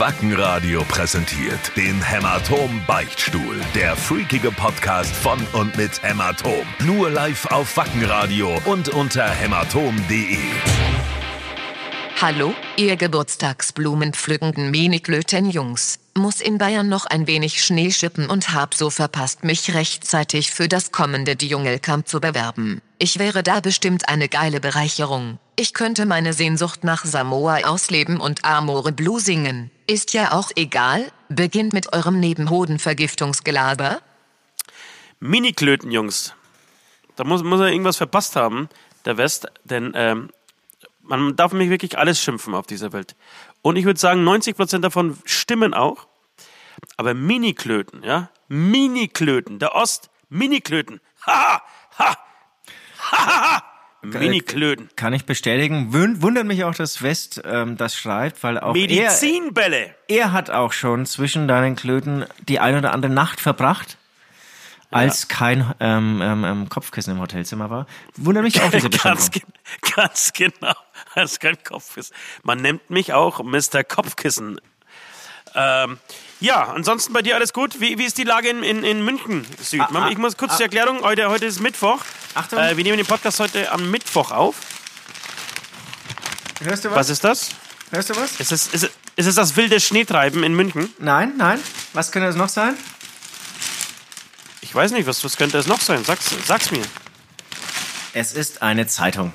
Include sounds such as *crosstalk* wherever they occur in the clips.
Wackenradio präsentiert den Hämatom Beichtstuhl. Der freakige Podcast von und mit Hämatom. Nur live auf Wackenradio und unter hämatom.de. Hallo, ihr Geburtstagsblumenpflückenden Miniklöten-Jungs. Muss in Bayern noch ein wenig Schnee schippen und hab so verpasst, mich rechtzeitig für das kommende Dschungelcamp zu bewerben. Ich wäre da bestimmt eine geile Bereicherung. Ich könnte meine Sehnsucht nach Samoa ausleben und Amore Blue singen. Ist ja auch egal, beginnt mit eurem Nebenhodenvergiftungsgelaber. Mini-Klöten, Jungs. Da muss, muss er irgendwas verpasst haben, der West, denn ähm, man darf mich wirklich alles schimpfen auf dieser Welt. Und ich würde sagen, 90% davon stimmen auch. Aber Mini-Klöten, ja? Mini-Klöten, der Ost, Mini-Klöten. Ha, ha, ha, ha, Mini-Klöten. Kann ich bestätigen. Wund- Wundert mich auch, dass West ähm, das schreibt, weil auch er, Medizinbälle. er hat auch schon zwischen deinen Klöten die ein oder andere Nacht verbracht, als kein ähm, ähm, ähm, Kopfkissen im Hotelzimmer war. Wundert mich auch diese *laughs* ganz, ge- ganz genau. *laughs* Ist kein Kopfkissen. Man nennt mich auch Mr. Kopfkissen. Ähm, ja, ansonsten bei dir alles gut. Wie, wie ist die Lage in, in, in München Süd? Ah, ich muss kurz die Erklärung. Heute, heute ist Mittwoch. Achtung. Äh, wir nehmen den Podcast heute am Mittwoch auf. Hörst du was? Was ist das? Hörst du was? Ist es, ist, es, ist es das wilde Schneetreiben in München? Nein, nein. Was könnte das noch sein? Ich weiß nicht, was, was könnte es noch sein? Sag's, sag's mir. Es ist eine Zeitung.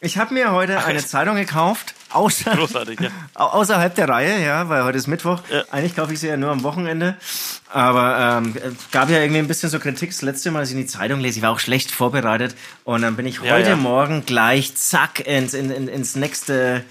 Ich habe mir heute eine echt? Zeitung gekauft, außer, Großartig, ja. *laughs* au- außerhalb der Reihe, ja, weil heute ist Mittwoch. Ja. Eigentlich kaufe ich sie ja nur am Wochenende. Aber ähm, es gab ja irgendwie ein bisschen so Kritik. Das letzte Mal, als ich in die Zeitung lese, ich war auch schlecht vorbereitet. Und dann bin ich Ja, heute ja. Morgen gleich zack ins, in, in, ins nächste.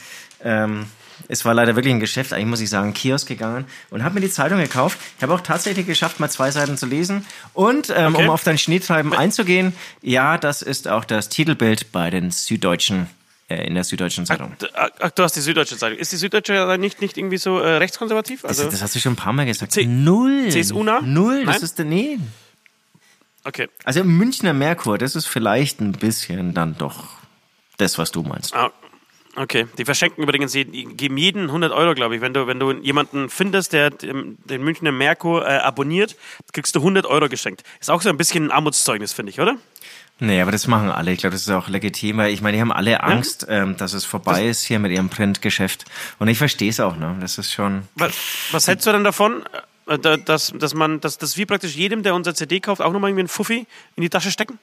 Ähm, es war leider wirklich ein Geschäft, eigentlich muss ich sagen, Kiosk gegangen und habe mir die Zeitung gekauft. Ich habe auch tatsächlich geschafft, mal zwei Seiten zu lesen. Und ähm, Okay. um auf dein Schneetreiben einzugehen, ja, das ist auch das Titelbild bei den Süddeutschen, in der Süddeutschen Zeitung. Ach, ach, du hast die Süddeutsche Zeitung. Ist die Süddeutsche Zeitung nicht, nicht irgendwie so äh, rechtskonservativ? Das, Also, das hast du schon ein paar Mal gesagt. C- Null. CSU nah? Null, das Nein? ist der, nee. okay. Also Münchner Merkur, das ist vielleicht ein bisschen dann doch das, was du meinst. Ah, okay. Die verschenken übrigens, jeden- die geben jeden 100 Euro, glaube ich. Wenn du, wenn du jemanden findest, der den den Münchner Merkur äh, abonniert, kriegst du 100 Euro geschenkt. Ist auch so ein bisschen ein Armutszeugnis, finde ich, oder? Nee, aber das machen alle. Ich glaube, das ist auch legitim, weil ich meine, die haben alle Angst, ähm, dass es vorbei ist hier mit ihrem Printgeschäft. Und ich verstehe es auch, ne? Das ist schon. Was, was hältst du denn davon, äh, da- dass, dass, man, dass, dass wir praktisch jedem, der unser CD kauft, auch nochmal irgendwie einen Fuffi in die Tasche stecken?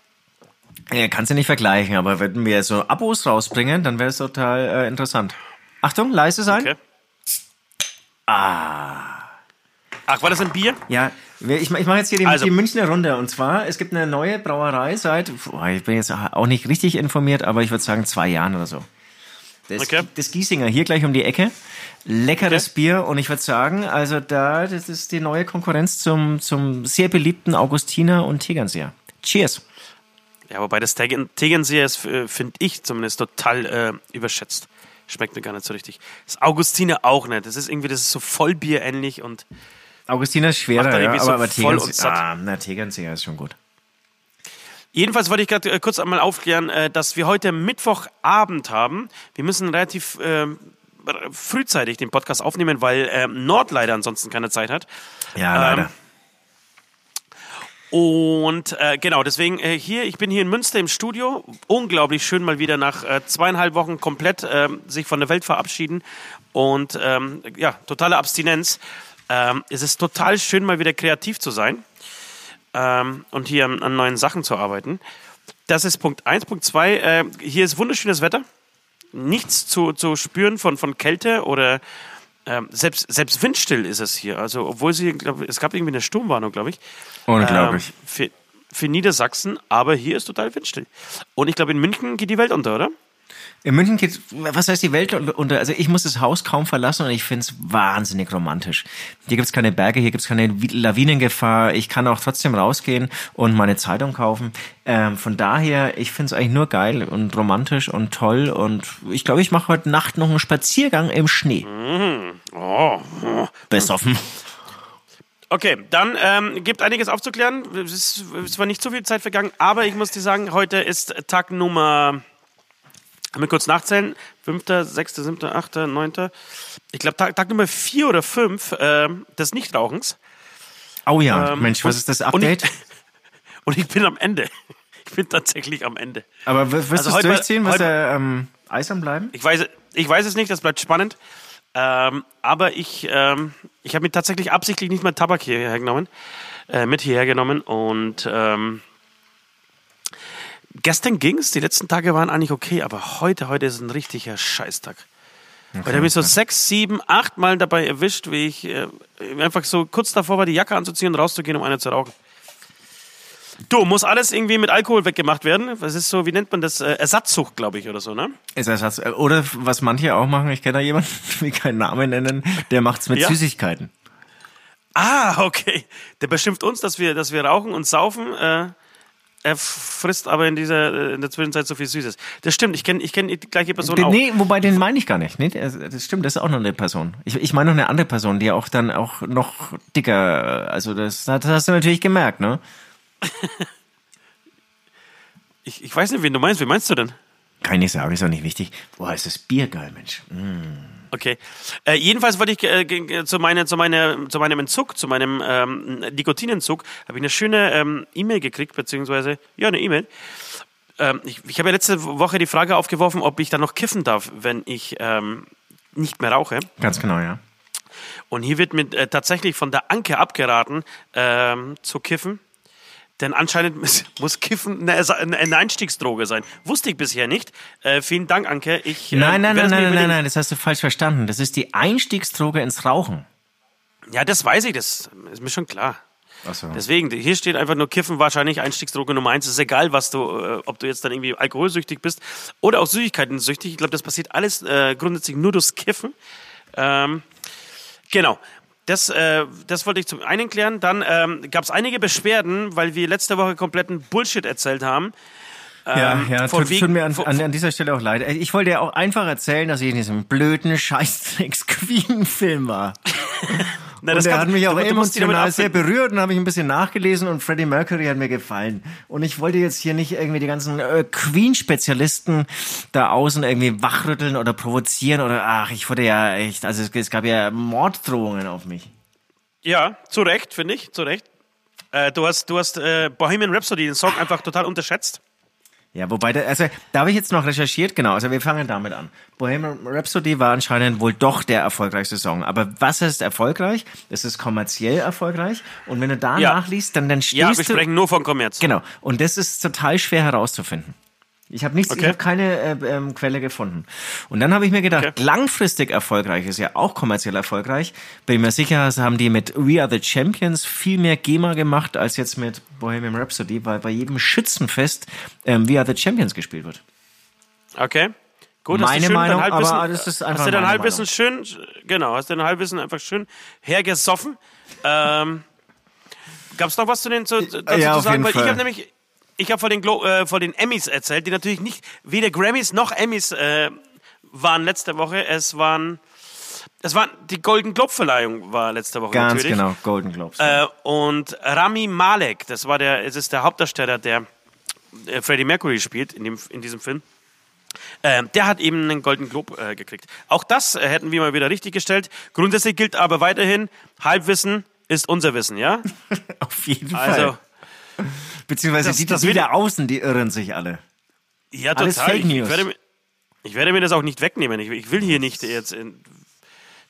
Ja, kannst du nicht vergleichen, aber wenn wir so Abos rausbringen, dann wäre es total äh, interessant. Achtung, leise sein. Okay. Ah. Ach, war das ein Bier? Ja, ich, ich mache jetzt hier die, Also- die Münchner Runde. Und zwar, es gibt eine neue Brauerei seit, boah, ich bin jetzt auch nicht richtig informiert, aber ich würde sagen zwei Jahren oder so. Das, Okay. das Giesinger, hier gleich um die Ecke. Leckeres Okay. Bier und ich würde sagen, also da, das ist die neue Konkurrenz zum, zum sehr beliebten Augustiner und Tegernseer. Cheers. Ja, wobei das Tegernseer ist, äh, finde ich zumindest, total äh, überschätzt. Schmeckt mir gar nicht so richtig. Das Augustiner auch nicht. Das ist irgendwie, das ist so Vollbier ähnlich und Augustiner ist schwerer, ja, aber, so aber satt. ah, na, ist schon gut. Jedenfalls wollte ich gerade äh, kurz einmal aufklären, äh, dass wir heute Mittwochabend haben. Wir müssen relativ ähm, frühzeitig den Podcast aufnehmen, weil ähm, Nord leider ansonsten keine Zeit hat. Ja, Ähm, leider. Und äh, genau, deswegen äh, hier, ich bin hier in Münster im Studio. Unglaublich schön, mal wieder nach äh, zweieinhalb Wochen komplett ähm, sich von der Welt verabschieden. Und ähm, ja, totale Abstinenz. Ähm, es ist total schön, mal wieder kreativ zu sein ähm, und hier an, an neuen Sachen zu arbeiten. Das ist Punkt eins. Punkt zwei, äh, hier ist wunderschönes Wetter. Nichts zu, zu spüren von, von Kälte oder ähm, selbst, selbst windstill ist es hier. Also, obwohl sie, glaub, es gab irgendwie eine Sturmwarnung, glaube ich. Unglaublich. Ähm, für, für Niedersachsen, aber hier ist total windstill. Und ich glaube, in München geht die Welt unter, oder? In München geht, was heißt die Welt unter? Also ich muss das Haus kaum verlassen und ich finde es wahnsinnig romantisch. Hier gibt's keine Berge, hier gibt's keine Lawinengefahr. Ich kann auch trotzdem rausgehen und meine Zeitung kaufen. Ähm, von daher, ich finde es eigentlich nur geil und romantisch und toll. Und ich glaube, ich mache heute Nacht noch einen Spaziergang im Schnee. Oh, oh. Besoffen. Okay, dann ähm, gibt einiges aufzuklären. Es ist es war nicht so viel Zeit vergangen, aber ich muss dir sagen, heute ist Tag Nummer wir kurz nachzählen. Fünfter, sechster, siebter, achter, neunter. Ich glaube, Tag, Tag Nummer vier oder fünf äh, des Nichtrauchens. Oh ja, Ähm, Mensch, was und- ist das und ich- Update? *laughs* Und ich bin am Ende. *laughs* Ich bin tatsächlich am Ende. Aber wirst Also du es durchziehen? Wirst du ähm, eisern bleiben? Ich weiß, ich weiß es nicht, das bleibt spannend. Ähm, aber ich, ähm, ich habe mir tatsächlich absichtlich nicht mehr Tabak hierher genommen, äh, mit hierher genommen. Und ähm, gestern ging es, die letzten Tage waren eigentlich okay, aber heute, heute ist ein richtiger Scheißtag. Weil der mich so sechs, sieben, acht Mal dabei erwischt, wie ich äh, einfach so kurz davor war, die Jacke anzuziehen und rauszugehen, um eine zu rauchen. Du, muss alles irgendwie mit Alkohol weggemacht werden? Was ist so, wie nennt man das? Äh, Ersatzsucht, glaube ich, oder so, ne? Ist Ersatz. Oder was manche auch machen, ich kenne da jemanden, *laughs* will keinen Namen nennen, der macht's mit Ja? Süßigkeiten. Ah, okay. Der beschimpft uns, dass wir, dass wir rauchen und saufen. Äh, er frisst aber in dieser äh, in der Zwischenzeit so viel Süßes. Das stimmt. Ich kenne ich kenn die gleiche Person auch. Nee, wobei den meine ich gar nicht. Nee, das das stimmt, das ist auch noch eine Person. Ich, ich meine noch eine andere Person, die auch dann auch noch dicker, also das, das hast du natürlich gemerkt, ne? *laughs* Ich, ich weiß nicht, wen du meinst. Wen meinst du denn? Kann ich nicht sagen, ist auch nicht wichtig. Boah, ist das Bier geil, Mensch. Okay. Äh, jedenfalls wollte ich äh, zu, meine, zu, meine, zu meinem Entzug, zu meinem ähm, Nikotinentzug, habe ich eine schöne ähm, E-Mail gekriegt, beziehungsweise, ja, eine E-Mail. Ähm, ich ich habe ja letzte Woche die Frage aufgeworfen, ob ich dann noch kiffen darf, wenn ich ähm, nicht mehr rauche. Ganz genau, ja. Und hier wird mir äh, tatsächlich von der Anke abgeraten, ähm, zu kiffen. Denn anscheinend muss, *laughs* muss Kiffen eine, Einstiegsdroge sein. Wusste ich bisher nicht. Äh, vielen Dank, Anke. Ich, äh, Nein, nein, nein, nein, nein, nein, das hast du falsch verstanden. Das ist die Einstiegsdroge ins Rauchen. Ja, das weiß ich, das ist mir schon klar. So. Deswegen, hier steht einfach nur Kiffen, wahrscheinlich Einstiegsdroge Nummer eins. Es ist egal, was du, äh, ob du jetzt dann irgendwie alkoholsüchtig bist oder auch Süßigkeiten-süchtig. Ich glaube, das passiert alles äh, grundsätzlich nur durchs Kiffen. Ähm, genau. Das, äh, das wollte ich zum einen klären. Dann ähm, gab es einige Beschwerden, weil wir letzte Woche kompletten Bullshit erzählt haben. Ja, Ähm, ja, von tut, wegen- tut mir an, an, an dieser Stelle auch leid. Ich wollte ja auch einfach erzählen, dass ich in diesem blöden Scheißdrecks-Queen-Film war. *laughs* Na, und das der kann- hat mich auch emotional sehr berührt und habe ich ein bisschen nachgelesen und Freddie Mercury hat mir gefallen. Und ich wollte jetzt hier nicht irgendwie die ganzen äh, Queen-Spezialisten da außen irgendwie wachrütteln oder provozieren oder ach, ich wurde ja echt, also es, es gab ja Morddrohungen auf mich. Ja, zu Recht, finde ich, zu Recht. Äh, du hast, du hast äh, Bohemian Rhapsody, den Song, einfach total unterschätzt. Ja, wobei, da, also da habe ich jetzt noch recherchiert, genau, also wir fangen damit an. Bohemian Rhapsody war anscheinend wohl doch der erfolgreichste Song. Aber was heißt erfolgreich? Es ist kommerziell erfolgreich. Und wenn du da Ja. nachliest, dann, dann stehst Ja, wir du... sprechen nur von Kommerz. Genau, und das ist total schwer herauszufinden. Ich habe nichts, ich Okay. habe keine äh, ähm, Quelle gefunden. Und dann habe ich mir gedacht, Okay. langfristig erfolgreich ist ja auch kommerziell erfolgreich. Bin mir sicher, haben die mit We Are the Champions viel mehr GEMA gemacht als jetzt mit Bohemian Rhapsody, weil bei jedem Schützenfest ähm, We Are the Champions gespielt wird. Okay. Gut, Meine schön Meinung, aber das ist einfach hast du dein Halbwissen schön, genau, hast du dein Halbwissen einfach schön hergesoffen. Ähm, Gab es noch was zu den zu, dazu Ja, zu sagen? Weil ich habe nämlich, ich habe von den Glo äh, von den Emmys erzählt, die natürlich nicht weder Grammys noch Emmys äh, waren letzte Woche. Es waren, es waren die Golden Globe Verleihung war letzte Woche Ganz natürlich. genau, Golden Globes. Äh, und Rami Malek, das war der, es ist der Hauptdarsteller, der äh, Freddie Mercury spielt in, dem, in diesem Film. Ähm, der hat eben einen Golden Globe äh, gekriegt. Auch das äh, hätten wir mal wieder richtig gestellt. Grundsätzlich gilt aber weiterhin, Halbwissen ist unser Wissen, ja? *laughs* Auf jeden Also, Fall. Beziehungsweise das- die, das da außen, die irren sich alle. ja, Alles total. Fake ich, ich, News. werde, mir- ich werde mir das auch nicht wegnehmen. Ich, ich will hier nicht jetzt in,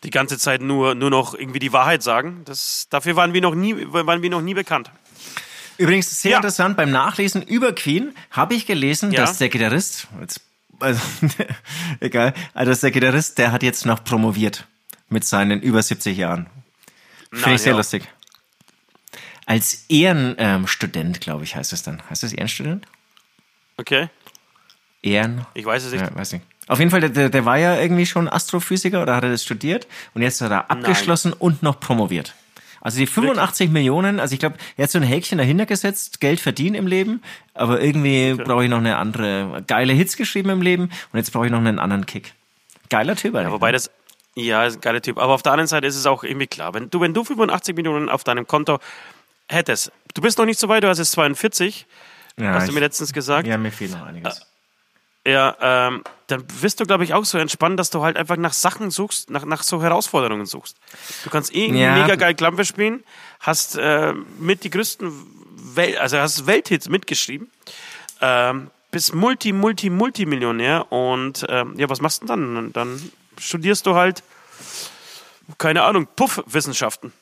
die ganze Zeit nur, nur noch irgendwie die Wahrheit sagen. Das, dafür waren wir noch nie, waren wir noch nie bekannt. Übrigens sehr Ja. interessant, beim Nachlesen über Queen habe ich gelesen, Ja. dass der Gitarrist, jetzt, also, *laughs* egal, also der Gitarrist, der hat jetzt noch promoviert mit seinen über 70 Jahren. Finde ich sehr ja. lustig. Als Ehrenstudent, glaube ich, heißt es dann. Heißt das Ehrenstudent? Okay, Ehren? ich weiß es nicht. Ja, weiß nicht. Auf jeden Fall, der- der, war ja irgendwie schon Astrophysiker oder hat er das studiert und jetzt hat er abgeschlossen und noch promoviert. Also die 85 Millionen, also ich glaube, er hat so ein Häkchen dahinter gesetzt, Geld verdienen im Leben, aber irgendwie brauche ich noch eine andere, geile Hits geschrieben im Leben und jetzt brauche ich noch einen anderen Kick. Geiler Typ eigentlich. Ja, wobei das, ja, ist ein geiler Typ. Aber auf der anderen Seite ist es auch irgendwie klar, wenn du, wenn du 85 Millionen auf deinem Konto hättest, du bist noch nicht so weit, du hast jetzt 42, ja, hast du mir letztens gesagt. Ja, mir fehlt noch einiges. Ja, ähm, dann wirst du, glaube ich, auch so entspannt, dass du halt einfach nach Sachen suchst, nach, nach so Herausforderungen suchst. Du kannst irgendwie Ja. mega geil Klampfe spielen, hast äh, mit die größten Wel also hast Welthits mitgeschrieben, ähm, bist Multi, Multi, Multimillionär und ähm, ja, was machst du denn dann? Dann studierst du halt, keine Ahnung, Puffwissenschaften.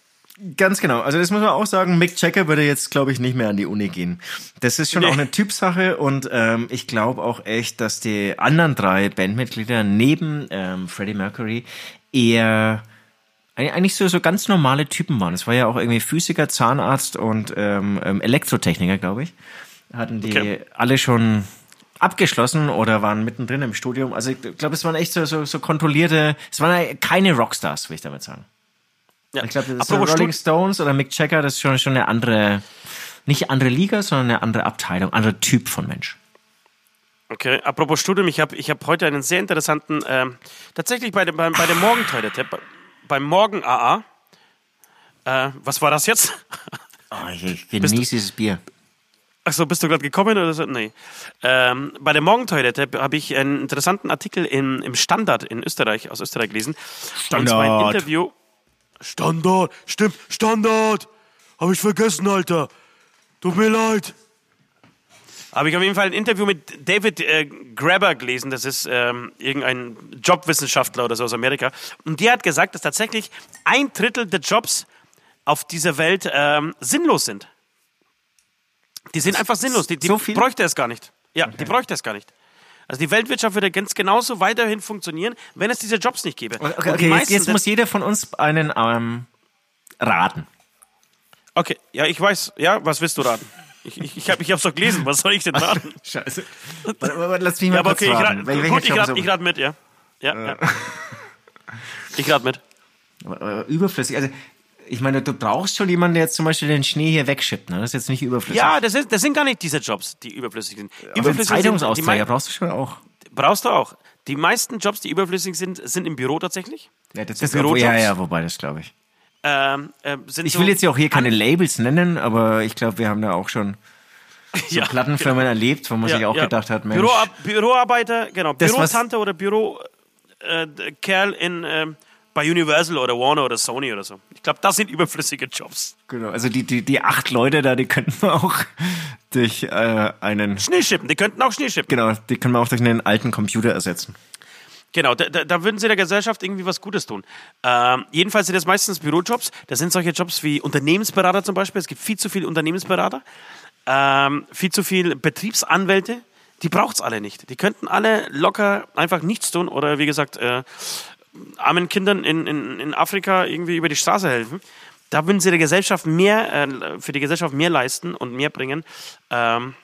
Ganz genau. Also das muss man auch sagen, Mick Jagger würde jetzt, glaube ich, nicht mehr an die Uni gehen. Das ist schon Nee. auch eine Typsache und ähm, ich glaube auch echt, dass die anderen drei Bandmitglieder neben ähm, Freddie Mercury eher eig- eigentlich so, so ganz normale Typen waren. Es war ja auch irgendwie Physiker, Zahnarzt und ähm, ähm, Elektrotechniker, glaube ich. Hatten die Okay. alle schon abgeschlossen oder waren mittendrin im Studium. Also ich glaube, es waren echt so, so, so kontrollierte, es waren keine Rockstars, will ich damit sagen. Ja. Ich glaube, das ist Rolling Stones oder Mick Jagger, das ist schon, schon eine andere, nicht andere Liga, sondern eine andere Abteilung, anderer Typ von Mensch. Okay, apropos Studium, ich habe ich hab heute einen sehr interessanten, ähm, tatsächlich bei, dem- bei, bei der Morgentoilette, bei, beim Morgen AA. Äh, was war das jetzt? Oh, ich, ich genieße dieses Bier. Achso, bist du gerade gekommen oder so? Nee. Ähm, bei der Morgentoilette habe ich einen interessanten Artikel in, im Standard in Österreich, aus Österreich gelesen. Und zwar ein Standard. Interview. Standard, stimmt, Standard. Habe ich vergessen, Alter. Tut mir leid. Habe ich auf jeden Fall ein Interview mit David äh, Grabber gelesen. Das ist ähm, irgendein Jobwissenschaftler oder so aus Amerika. Und der hat gesagt, dass tatsächlich ein Drittel der Jobs auf dieser Welt ähm, sinnlos sind. Die sind einfach sinnlos. Die, die so bräuchte es gar nicht. Ja, die bräuchte es gar nicht. Also die Weltwirtschaft würde ganz genauso weiterhin funktionieren, wenn es diese Jobs nicht gäbe. Okay, okay jetzt, jetzt muss jeder von uns einen ähm, raten. Okay, ja, ich weiß. Ja, was willst du raten? Ich, ich, ich habe ich hab's doch gelesen. Was soll ich denn raten? *laughs* Scheiße. Warte, warte, Lass mich mal Ja, aber kurz okay, ich raten. rate, Wel- gut, ich rate ich rat mit, ja. Ja, ja. Ich rate mit. *laughs* äh, Überflüssig. Also, ich meine, du brauchst schon jemanden, der jetzt zum Beispiel den Schnee hier wegschippt. Ne? Das ist jetzt nicht überflüssig. Ja, das, ist, das sind gar nicht diese Jobs, die überflüssig sind. aber Überflüssig Zeitungsausträger brauchst du schon auch. brauchst du auch. Die meisten Jobs, die überflüssig sind, sind im Büro tatsächlich. Ja, das So ist ja, Bürojobs. ja, wobei das glaube ich. Ähm, sind Ich so will jetzt ja auch hier keine Labels nennen, aber ich glaube, wir haben da auch schon *laughs* ja, Plattenfirmen erlebt, wo man sich auch gedacht hat, Mensch, Büroar Büroarbeiter, genau. Bürotante oder Bürokerl äh, in, ähm, bei Universal oder Warner oder Sony oder so. Ich glaube, das sind überflüssige Jobs. genau, also die, die, die acht Leute da, die könnten wir *laughs* auch durch äh, einen, Schneeschippen, die könnten auch Schneeschippen. genau, die können wir auch durch einen alten Computer ersetzen. Genau, da, da, würden sie der Gesellschaft irgendwie was Gutes tun. Ähm, jedenfalls sind das meistens Bürojobs. Das sind solche Jobs wie Unternehmensberater zum Beispiel. Es gibt viel zu viele Unternehmensberater, ähm, viel zu viele Betriebsanwälte. Die braucht's alle nicht. Die könnten alle locker einfach nichts tun oder wie gesagt äh, armen Kindern in, in, in Afrika irgendwie über die Straße helfen. Da würden sie der Gesellschaft mehr, äh, für die Gesellschaft mehr leisten und mehr bringen, ähm,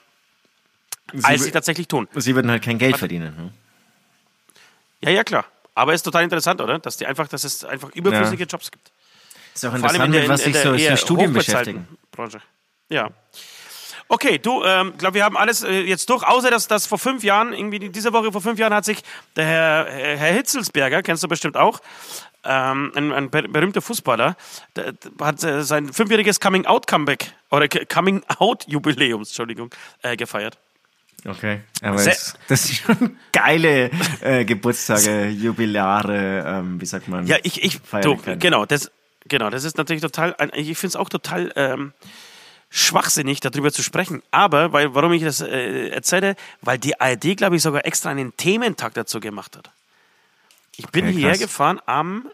als wü- sie tatsächlich tun. Sie würden halt kein Geld verdienen. Ne? Ja, ja, klar. Aber ist total interessant, oder? Dass die einfach, dass es einfach überflüssige Jobs gibt. Ist auch Vor allem interessant, in der, in, was sich der so, Studien beschäftigen. Branche. Ja. Okay, du, ähm, glaube wir haben alles äh, jetzt durch, außer dass, dass vor fünf Jahren, irgendwie die- diese Woche vor fünf Jahren hat sich der Herr, äh, Herr Hitzelsberger, kennst du bestimmt auch, ähm, ein, ein ber berühmter Fußballer, der, der hat äh, sein fünfjähriges Coming-out-Comeback oder K- Coming-out-Jubiläum, Entschuldigung, äh, gefeiert. Okay. Aber Sehr- es, das sind schon geile äh, Geburtstage, Jubilare, ähm, wie sagt man? Ja, ich, ich, du, genau, das, genau, das ist natürlich total, ich finde es auch total ähm, schwachsinnig, darüber zu sprechen. Aber, weil, warum ich das äh, erzähle, weil die ARD, glaube ich, sogar extra einen Thementag dazu gemacht hat. Ich bin Okay, hierher gefahren am,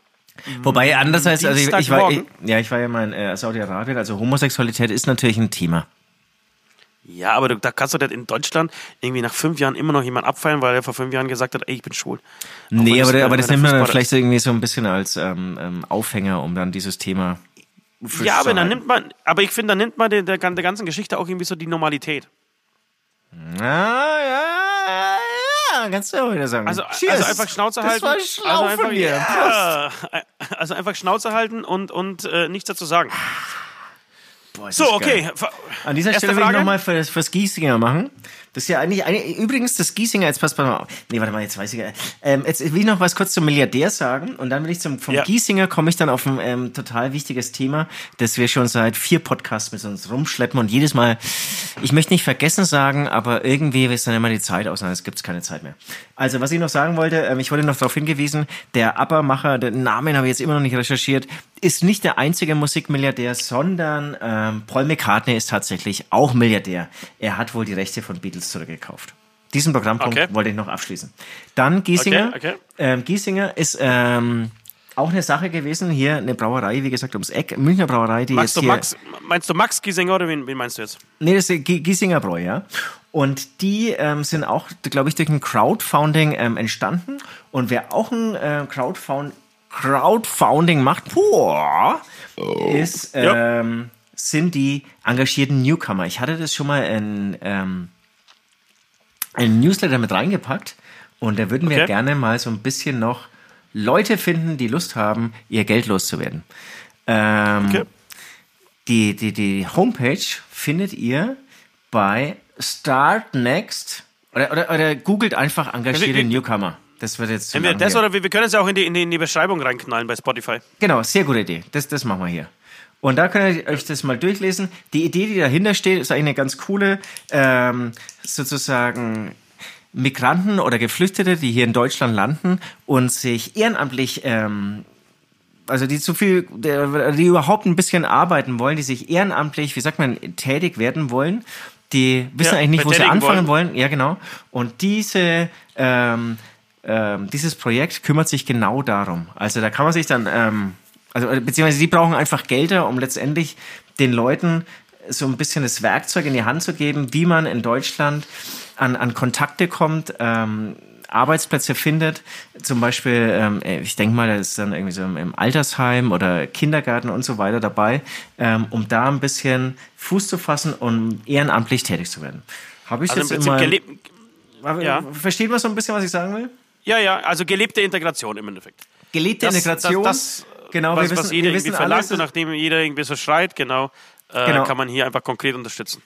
Wobei andererseits, also ich, ich war, ich, ja, ich war ja mal in äh, Saudi-Arabien, also Homosexualität ist natürlich ein Thema. ja, aber du, da kannst du das in Deutschland irgendwie nach fünf Jahren immer noch jemand abfeiern, weil er vor fünf Jahren gesagt hat, ey, ich bin schwul. Nee, aber, es- aber das nimmt man dann vielleicht so irgendwie so ein bisschen als ähm, ähm, Aufhänger, um dann dieses Thema. Ja, aber dann nimmt man, aber ich finde, dann nimmt man der, der, der ganzen Geschichte auch irgendwie so die Normalität. Ah, ja, ja, ja, kannst du auch wieder sagen. Also, Cheers. also einfach Schnauze das halten. war schlau also einfach. Ja, also einfach Schnauze halten und, und äh, nichts dazu sagen. Boah, ist So, das okay. geil. An dieser Erste Stelle will ich Frage. nochmal für, fürs Giesinger machen. Das ist ja eigentlich, eigentlich übrigens das Giesinger, jetzt passt mal auf. Nee, warte mal, jetzt weiß ich. Ähm, jetzt will ich noch was kurz zum Milliardär sagen und dann will ich zum vom Ja. Giesinger komme ich dann auf ein ähm, total wichtiges Thema, das wir schon seit vier Podcasts mit uns rumschleppen und jedes Mal, ich möchte nicht vergessen sagen, aber irgendwie ist dann immer die Zeit aus, es gibt keine Zeit mehr. Also was ich noch sagen wollte, ähm, ich wurde noch darauf hingewiesen, der Abba-Macher, den Namen habe ich jetzt immer noch nicht recherchiert, ist nicht der einzige Musikmilliardär, sondern ähm, Paul McCartney ist tatsächlich auch Milliardär. Er hat wohl die Rechte von Beatles zurückgekauft. Diesen Programmpunkt Okay. wollte ich noch abschließen. Dann Giesinger. Okay, okay. Ähm, Giesinger ist ähm, auch eine Sache gewesen. Hier eine Brauerei, wie gesagt, ums Eck. Münchner Brauerei, die Magst jetzt hier... Max, meinst du Max Giesinger oder wen, wen meinst du jetzt? Nee, das ist Gi- Giesinger Bräu, ja. Und die ähm, sind auch, glaube ich, durch ein Crowdfunding entstanden. Und wer auch ein äh, Crowdfund Crowdfunding macht, boah, ist, Ja. sind die engagierten Newcomer. Ich hatte das schon mal in einen Newsletter mit reingepackt. Und da würden wir Okay. gerne mal so ein bisschen noch Leute finden, die Lust haben, ihr Geld loszuwerden. Ähm, Okay. die, die, die Homepage findet ihr bei Start Next oder, oder, oder googelt einfach engagierte Newcomer. Das wird jetzt Entweder das hier. oder wir, wir können es ja auch in die, in, die, in die Beschreibung reinknallen bei Spotify. Genau, sehr gute Idee. Das, das machen wir hier. Und da könnt ihr euch das mal durchlesen. Die Idee, die dahinter steht, ist eigentlich eine ganz coole, ähm, sozusagen Migranten oder Geflüchtete, die hier in Deutschland landen und sich ehrenamtlich ähm, also die zu viel, die überhaupt ein bisschen arbeiten wollen, die sich ehrenamtlich, wie sagt man, tätig werden wollen, die wissen Ja, eigentlich nicht, wo sie anfangen wollen. Ja, genau. Und diese, ähm, ähm, dieses Projekt kümmert sich genau darum. Also da kann man sich dann, ähm, also äh, beziehungsweise die brauchen einfach Gelder, um letztendlich den Leuten so ein bisschen das Werkzeug in die Hand zu geben, wie man in Deutschland an, an Kontakte kommt, ähm, Arbeitsplätze findet, zum Beispiel, ähm, ich denke mal, da ist dann irgendwie so im, im Altersheim oder Kindergarten und so weiter dabei, ähm, um da ein bisschen Fuß zu fassen und ehrenamtlich tätig zu werden. Habe ich Also im jetzt Prinzip immer. ja. Versteht man so ein bisschen, was ich sagen will? ja, ja, also gelebte Integration im Endeffekt. Gelebte Das- Integration. Das, das, genau, was, wir was wissen, jeder wir irgendwie verlangt und nachdem jeder irgendwie so schreit, genau, äh, Genau. kann man hier einfach konkret unterstützen.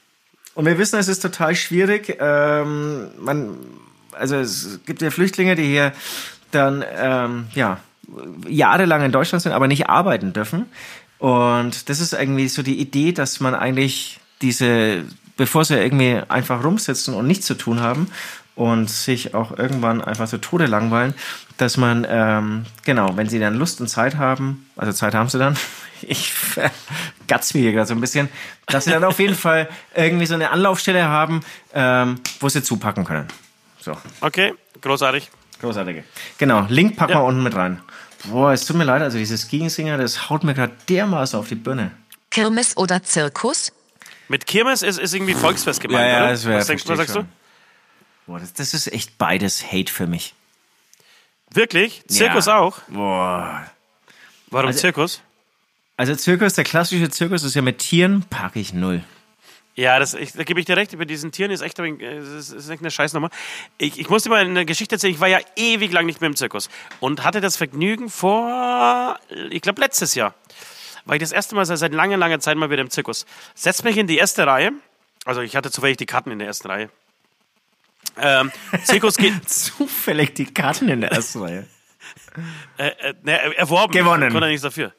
Und wir wissen, es ist total schwierig. Ähm, man, also es gibt ja Flüchtlinge, die hier dann ähm, ja jahrelang in Deutschland sind, aber nicht arbeiten dürfen. Und das ist irgendwie so die Idee, dass man eigentlich diese, bevor sie irgendwie einfach rumsitzen und nichts zu tun haben und sich auch irgendwann einfach zu Tode langweilen, dass man, ähm, genau, wenn sie dann Lust und Zeit haben, also Zeit haben sie dann, *laughs* ich gatz mir hier gerade so ein bisschen, dass sie dann auf jeden Fall irgendwie so eine Anlaufstelle haben, ähm, wo sie zupacken können. So, Okay, großartig. großartige. Genau, Link packen Ja. wir unten mit rein. Boah, es tut mir leid, also dieses Gegensinger, das haut mir gerade dermaßen auf die Birne. Kirmes oder Zirkus? Mit Kirmes ist, ist irgendwie Volksfest gemeint, Ja, ja, oder? das wär- was, denkst, was sagst verstehe du? Boah, das, das ist echt beides Hate für mich. Wirklich? Zirkus ja. auch? Boah. Warum Also- Zirkus? Also Zirkus, der klassische Zirkus ist ja mit Tieren, packe ich null. Ja, das, ich, da gebe ich dir recht, bei diesen Tieren ist echt, äh, ist, ist echt eine Scheißnummer. Ich, ich musste mal eine Geschichte erzählen, ich war ja ewig lang nicht mehr im Zirkus und hatte das Vergnügen vor, ich glaube letztes Jahr, war ich das erste Mal seit, seit langer, langer Zeit mal wieder im Zirkus. Setz mich in die erste Reihe, also ich hatte zufällig die Karten in der ersten Reihe. Ähm, Zirkus geht, *laughs* Zufällig die Karten in der ersten Reihe. äh, äh, ne, erworben. Gewonnen. Konnte er nichts dafür.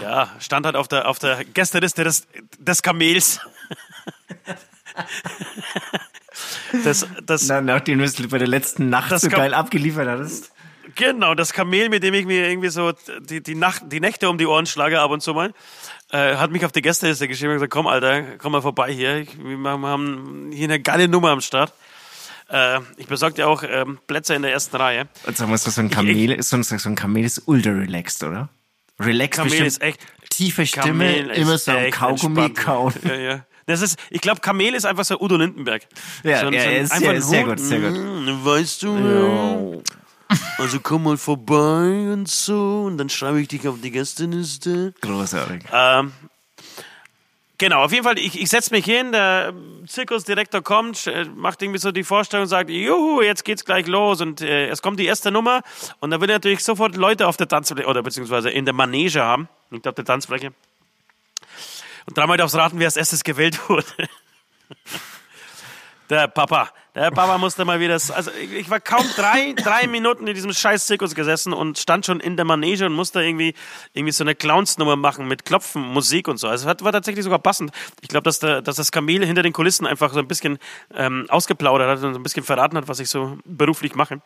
Ja, stand halt auf der, auf der Gästeliste des, des Kamels. *laughs* Das, das, Na, nachdem du es bei der letzten Nacht so geil abgeliefert hattest. Genau, das Kamel, mit dem ich mir irgendwie so die, die, Nacht, die Nächte um die Ohren schlage ab und zu mal, äh, hat mich auf die Gästeliste geschrieben und gesagt, komm Alter, komm mal vorbei hier, wir haben hier eine geile Nummer am Start. Äh, ich besorge dir auch ähm, Plätze in der ersten Reihe. Und sag mal, so ein Kamel ist so ein, so ein Kamel ist ultra relaxed, oder? Relaxed Kamel bestimmt. ist echt tiefe Stimme, ist immer so ein Kaugummi kauen. *laughs* Ja, ja. Das ist, ich glaube, Kamel ist einfach so Udo Lindenberg. Ja, so, ja, so ist sehr- ein sehr gut, sehr gut. Mm, Weißt du, also komm mal vorbei und so, und dann schreibe ich dich auf die Gästeliste. Großartig. Ähm, genau, auf jeden Fall, ich, ich setze mich hin, der Zirkusdirektor kommt, sch- macht irgendwie so die Vorstellung, sagt, juhu, jetzt geht's gleich los und äh, es kommt die erste Nummer und da will er natürlich sofort Leute auf der Tanzfläche oder beziehungsweise in der Manege haben, nicht auf der Tanzfläche. Und dreimal aufs Raten, wer als erstes gewählt *laughs* wurde. Der Papa, der Papa musste mal wieder. Also ich, war kaum drei, drei Minuten in diesem scheiß Zirkus gesessen und stand schon in der Manege und musste irgendwie, irgendwie so eine Clownsnummer machen mit Klopfen, Musik und so. Also es war tatsächlich sogar passend. Ich glaube, dass, der, dass das Kamel hinter den Kulissen einfach so ein bisschen ähm, ausgeplaudert hat und so ein bisschen verraten hat, was ich so beruflich mache.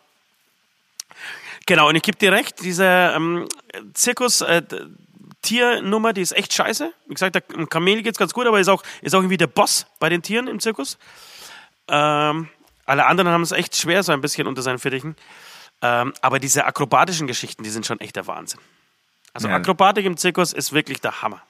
Genau, und ich gebe dir recht, dieser ähm, Zirkus, äh, Tiernummer, die ist echt scheiße. Wie gesagt, der Kamel geht's ganz gut, aber ist auch, ist auch irgendwie der Boss bei den Tieren im Zirkus. Ähm, alle anderen haben es echt schwer, so ein bisschen unter seinen Fittichen. Ähm, aber diese akrobatischen Geschichten, die sind schon echt der Wahnsinn. Also ja. Akrobatik im Zirkus ist wirklich der Hammer.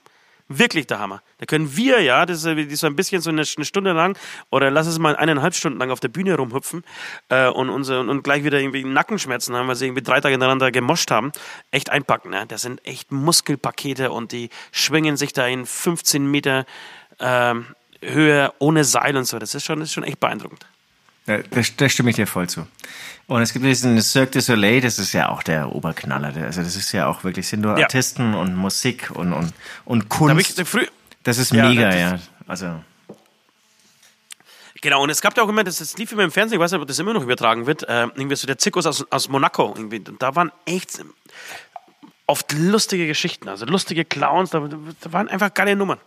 Wirklich der Hammer. Da können wir ja, das ist so ein bisschen so eine, eine Stunde lang oder lass es mal eineinhalb Stunden lang auf der Bühne rumhüpfen äh, und, unser, und gleich wieder irgendwie Nackenschmerzen haben, weil sie irgendwie drei Tage hintereinander gemoscht haben. Echt einpacken. Ne? Das sind echt Muskelpakete und die schwingen sich da in 15 Meter ähm, Höhe ohne Seil und so. Das ist schon, das ist schon echt beeindruckend. Da, da, stimme ich dir voll zu. Und es gibt diesen Cirque du Soleil, das ist ja auch der Oberknaller. Also das ist ja auch wirklich, sind nur ja. Artisten und Musik und, und, und Kunst. Da das ist ja, mega, das ja. Also. Genau, und es gab ja auch immer, das, das lief immer im Fernsehen, ich weiß nicht, ob das immer noch übertragen wird, äh, irgendwie so der Zirkus aus, aus Monaco. Irgendwie. Da waren echt oft lustige Geschichten, also lustige Clowns, da, da waren einfach geile Nummern.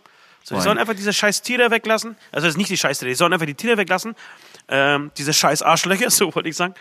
So, die sollen einfach diese scheiß Tiere weglassen. Also das ist nicht die scheiß Tiere, die sollen einfach die Tiere weglassen. Ähm, diese scheiß Arschlöcher, *laughs* so wollte ich sagen.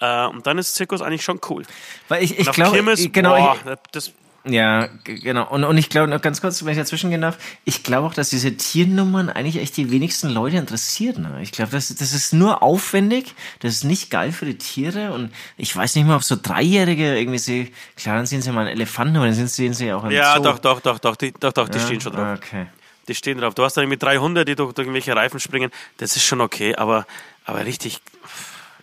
Äh, und dann ist Zirkus eigentlich schon cool. Weil ich, ich glaube, genau, boah, das, ja, genau. Und, und ich glaube, noch ganz kurz, wenn ich dazwischen gehen darf, ich glaube auch, dass diese Tiernummern eigentlich echt die wenigsten Leute interessieren. Ne? Ich glaube, das, das ist nur aufwendig, das ist nicht geil für die Tiere und ich weiß nicht mal, ob so Dreijährige irgendwie sie, klar, dann sehen sie mal einen Elefanten, aber dann sehen sie auch einen Ja, Zoo. doch, doch, doch, doch, die, doch, doch, die ja? stehen schon drauf. Okay die stehen drauf. Du hast dann mit 300, die durch, durch irgendwelche Reifen springen. Das ist schon okay, aber, aber richtig,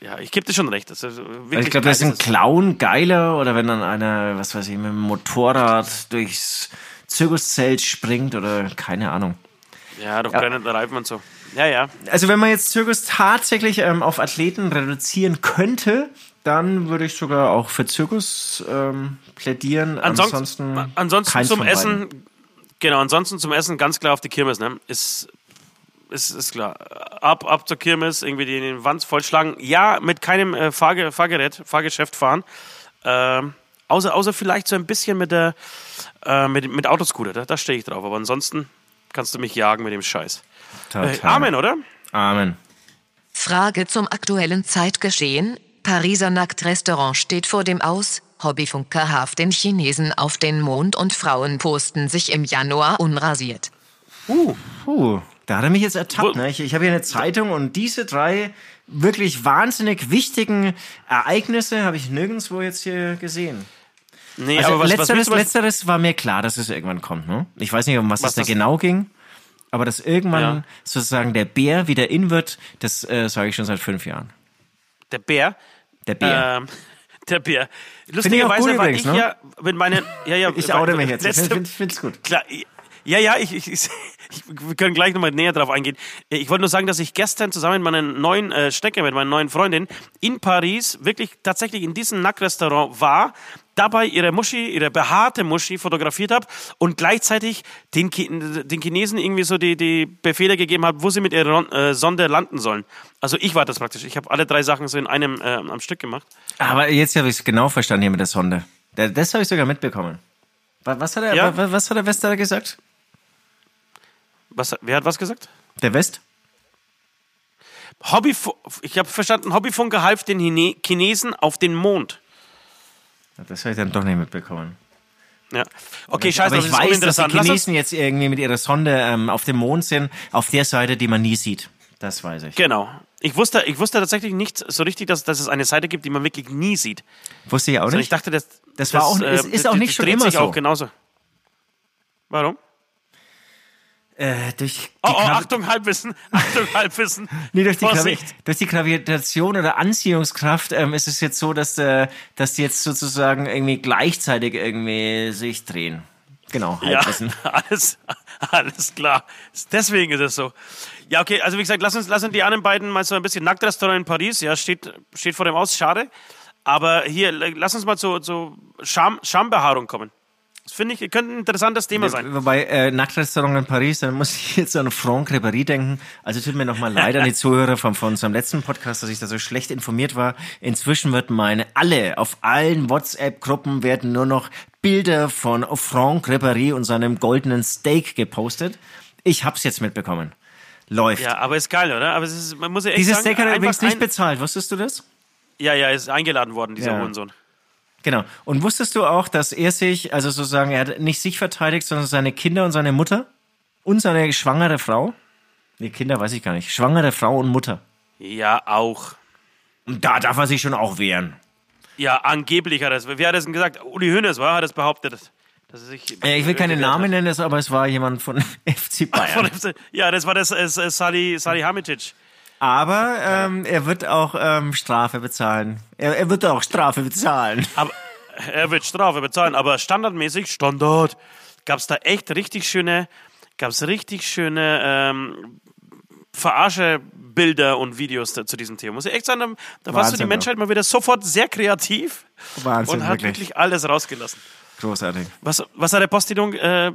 ja, ich gebe dir schon recht. Also ich glaube, das ist ein Clown geiler oder wenn dann einer, was weiß ich, mit dem Motorrad durchs Zirkuszelt springt oder keine Ahnung. Ja, durch ja. brennende Reifen und so. Ja, ja. Also wenn man jetzt Zirkus tatsächlich ähm, auf Athleten reduzieren könnte, dann würde ich sogar auch für Zirkus ähm, plädieren. Ansonsten, ansonsten, ansonsten zum Essen Genau, ansonsten zum Essen ganz klar auf die Kirmes, ne? Ist, ist, ist klar. Ab, ab zur Kirmes, irgendwie die in den Wand vollschlagen. Ja, mit keinem äh, Fahrge Fahrgerät, Fahrgeschäft fahren. Ähm, außer, außer vielleicht so ein bisschen mit der äh, mit, mit Autoscooter, da, da stehe ich drauf. Aber ansonsten kannst du mich jagen mit dem Scheiß. Äh, Amen, oder? Amen. Frage zum aktuellen Zeitgeschehen. Pariser Nacktrestaurant steht vor dem Aus. Hobbyfunker haft den Chinesen auf den Mond und Frauen posten sich im Januar unrasiert. Uh, uh, da hat er mich jetzt ertappt. Ne? Ich, ich habe hier eine Zeitung und diese drei wirklich wahnsinnig wichtigen Ereignisse habe ich nirgendwo jetzt hier gesehen. Nee, also aber was, letzteres, was letzteres war mir klar, dass es irgendwann kommt. Ne? Ich weiß nicht, um was, was es da genau ging, aber dass irgendwann ja. sozusagen der Bär wieder in wird, das äh, sage ich schon seit fünf Jahren. Der Bär? Der Bär. Ähm, der Bär. Lustigerweise war übrigens, ich ne? ja mit meinen. Ja, ja, ich oute mich jetzt. Letzte, ich finde es gut. Klar, ja, ja, ich, ich, *laughs* ich, wir können gleich nochmal näher drauf eingehen. Ich wollte nur sagen, dass ich gestern zusammen mit meiner neuen äh, Stecke, mit meiner neuen Freundin in Paris wirklich tatsächlich in diesem Nackrestaurant war, dabei ihre Muschi, ihre behaarte Muschi fotografiert habe und gleichzeitig den, den Chinesen irgendwie so die, die Befehle gegeben habe, wo sie mit ihrer äh, Sonde landen sollen. Also ich war das praktisch. Ich habe alle drei Sachen so in einem äh, am Stück gemacht. Aber jetzt habe ich es genau verstanden hier mit der Sonde. Das habe ich sogar mitbekommen. Was hat, der, ja? was hat der Wester gesagt? Was, wer hat was gesagt? Der West? Hobby, ich habe verstanden, Hobbyfunker half den Chinesen auf den Mond. Das habe ich dann doch nicht mitbekommen. Ja. Okay, scheiße, aber ich weiß, dass die Chinesen jetzt irgendwie mit ihrer Sonde ähm, auf dem Mond sind, auf der Seite, die man nie sieht. Das weiß ich. Genau. Ich wusste, ich wusste tatsächlich nicht so richtig, dass, dass es eine Seite gibt, die man wirklich nie sieht. Wusste ich auch also nicht. ich dachte, das, das, war auch, das, äh, ist auch nicht schon immer so. auch genauso. Warum? Äh, durch oh, oh Achtung, Halbwissen, *laughs* Achtung, Halbwissen. nee, durch die, Gravi durch die Gravitation oder Anziehungskraft ähm, ist es jetzt so, dass, äh, dass die jetzt sozusagen irgendwie gleichzeitig irgendwie sich drehen. Genau, Halbwissen. Ja, *laughs* alles, alles klar. Deswegen ist es so. Ja, okay, also wie gesagt, lass uns, lass uns die anderen beiden mal so ein bisschen Nacktrestaurant in Paris, ja, steht, steht vor dem Aus, schade. Aber hier, lass uns mal zu, zu Scham, Schambehaarung kommen. Das finde ich, könnte ein interessantes Thema sein. Wobei, äh, Nacktrestaurant in Paris, dann muss ich jetzt an Franck Ribéry denken. Also tut mir nochmal leid an die *laughs* Zuhörer von, von unserem letzten Podcast, dass ich da so schlecht informiert war. Inzwischen wird meine, alle, auf allen WhatsApp-Gruppen werden nur noch Bilder von Franck Ribéry und seinem goldenen Steak gepostet. Ich hab's jetzt mitbekommen. Läuft. Ja, aber ist geil, oder? Aber es ist, man muss ja echt Dieses sagen, Steak hat er übrigens nicht bezahlt. Wusstest du das? Ja, ja, ist eingeladen worden, dieser Ja. Hurensohn. Genau. Und wusstest du auch, dass er sich, also sozusagen, er hat nicht sich verteidigt, sondern seine Kinder und seine Mutter und seine schwangere Frau? Nee, Kinder weiß ich gar nicht. Schwangere Frau und Mutter. Ja, auch. Und da darf er sich schon auch wehren. Ja, angeblich hat er es. Wer hat das denn gesagt? Uli Hoeneß, war, hat es behauptet. Dass er sich Äh, ich will keine gewehrt Namen nennen, aber es war jemand von *laughs* FC *laughs* Von Bayern. dem- Ja, das war das äh, Sali, Sali Hamitic. Aber ähm, er wird auch ähm, Strafe bezahlen. Er, er wird auch Strafe bezahlen. *laughs* Aber er wird Strafe bezahlen, aber standardmäßig, Standard, gab es da echt richtig schöne, gab es richtig schöne ähm, Verarsche-Bilder und Videos da, zu diesem Thema. Muss ich echt sagen, da, da war so die Wahnsinn, Menschheit mal wieder sofort sehr kreativ Wahnsinn, und hat wirklich. wirklich alles rausgelassen. Großartig. Was, was hat der Postillon äh,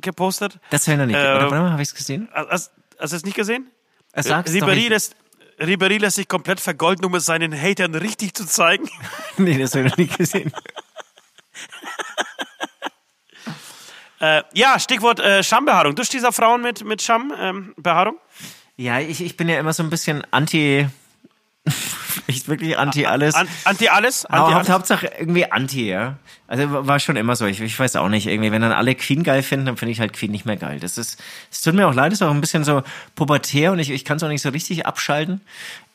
gepostet? Das habe ich. Äh, Oder warte mal, habe ich es gesehen? Hast, hast du es nicht gesehen? Er doch Ribéry lässt, Ribéry lässt sich komplett vergolden, um es seinen Hatern richtig zu zeigen. *laughs* Nee, das habe ich noch nicht gesehen. *laughs* Äh, ja, Stichwort äh, Schambehaarung. Du auf Frauen mit, mit Schambehaarung? Ähm? Ja, ich, ich bin ja immer so ein bisschen anti. *laughs* ich wirklich anti alles. An, anti alles? Anti alles? Hauptsache irgendwie anti, ja. Also war schon immer so. Ich, ich weiß auch nicht, irgendwie, wenn dann alle Queen geil finden, dann finde ich halt Queen nicht mehr geil. Das ist, es tut mir auch leid, ist auch ein bisschen so pubertär und ich, ich kann es auch nicht so richtig abschalten.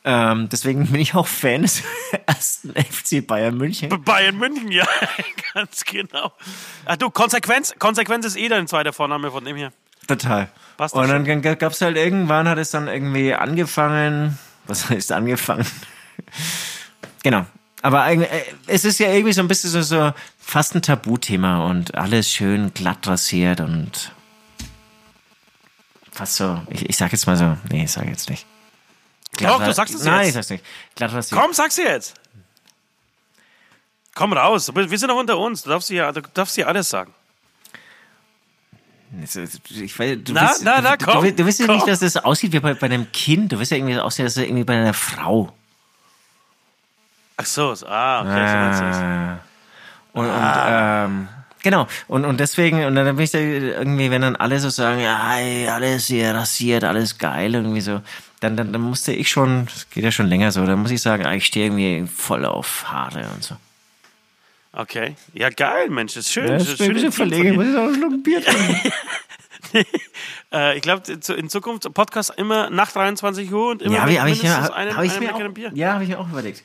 Ähm, deswegen bin ich auch Fan des *laughs* ersten FC Bayern München. Bayern München, ja, *laughs* ganz genau. Ach du, Konsequenz, Konsequenz ist eh dein zweiter Vorname von dem hier. Total. Passt und dann gab es halt irgendwann, hat es dann irgendwie angefangen. Was *laughs* heißt angefangen? genau. Aber äh, es ist ja irgendwie so ein bisschen so, so fast ein Tabuthema und alles schön glatt rasiert und fast so, ich, ich sag jetzt mal so, nee, ich sag jetzt nicht. Doch, ra- du sagst es Nein, jetzt. ich sag's nicht. Glatt rasiert. Komm, sag's jetzt. Komm raus, wir sind noch unter uns. Du darfst hier, du darfst hier alles sagen. Ich weiß, du Na, willst, na, na, du, komm, du, du willst ja nicht, dass das aussieht wie bei, bei einem Kind. Du willst ja irgendwie aussehen, dass das irgendwie bei einer Frau. Ach so, so- ah, okay, so meinst du es. Ah. Und, und ähm, genau. Und, und deswegen, und dann bin ich da irgendwie, wenn dann alle so sagen, ja, ey, alles hier rasiert, alles geil, irgendwie so, dann, dann, dann musste ich schon, das geht ja schon länger so, dann muss ich sagen, ah, ich stehe irgendwie voll auf Haare und so. Okay. Ja, geil, Mensch, das ist schön. Ja, das das ist bin ein schön bisschen verlegen, dir. muss ich auch einen Schluck Bier trinken. *laughs* Äh, ich glaube, in Zukunft Podcast immer nach 23 Uhr und immer Ja, habe ich, hab ich, mindestens ja, einen, hab ich mir auch, Bier. ja, habe ich mir auch überlegt.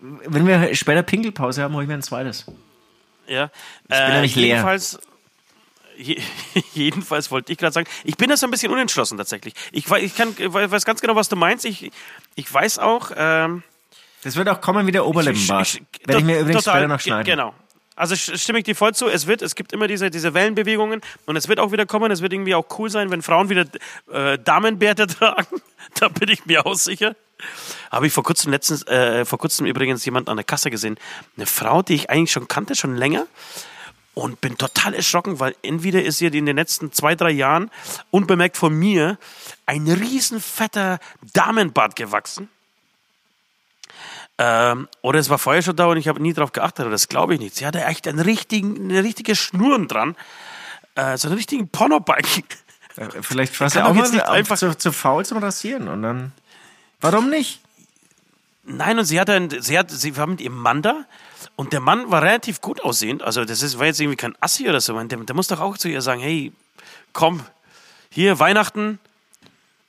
Wenn wir später Pinkelpause haben, hole ich mir ein zweites. Ja. Ich bin ja nicht leer. Jedenfalls, *laughs* je, jedenfalls wollte ich gerade sagen, ich bin da so ein bisschen unentschlossen tatsächlich. Ich, ich kann, ich weiß ganz genau, was du meinst. Ich, ich weiß auch. Ähm, Das wird auch kommen wie der Oberlippenbart. Werde ich mir übrigens total, später noch schneiden. Genau. Also stimme ich dir voll zu. Es wird, es gibt immer diese, diese Wellenbewegungen und es wird auch wieder kommen. Es wird irgendwie auch cool sein, wenn Frauen wieder äh, Damenbärte *laughs* tragen. da bin ich mir auch sicher. Habe ich vor kurzem letztens, äh, vor kurzem übrigens jemand an der Kasse gesehen. Eine Frau, die ich eigentlich schon kannte, schon länger. Und bin total erschrocken, weil entweder ist ihr in den letzten zwei, drei Jahren unbemerkt von mir ein riesen fetter Damenbart gewachsen. Ähm, oder es war vorher schon da und ich habe nie darauf geachtet, aber das glaube ich nicht. Sie hatte echt einen richtigen, eine richtige Schnurren dran. Äh, so einen richtigen Pornobalken. Äh, Vielleicht war sie auch jetzt nicht einfach zu, zu faul zum Rasieren und dann. Warum nicht? Nein, und sie hatte, einen, sie hat, sie war mit ihrem Mann da und der Mann war relativ gut aussehend. Also das ist, war jetzt irgendwie kein Assi oder so. Der, der muss doch auch zu ihr sagen, hey, komm, hier Weihnachten,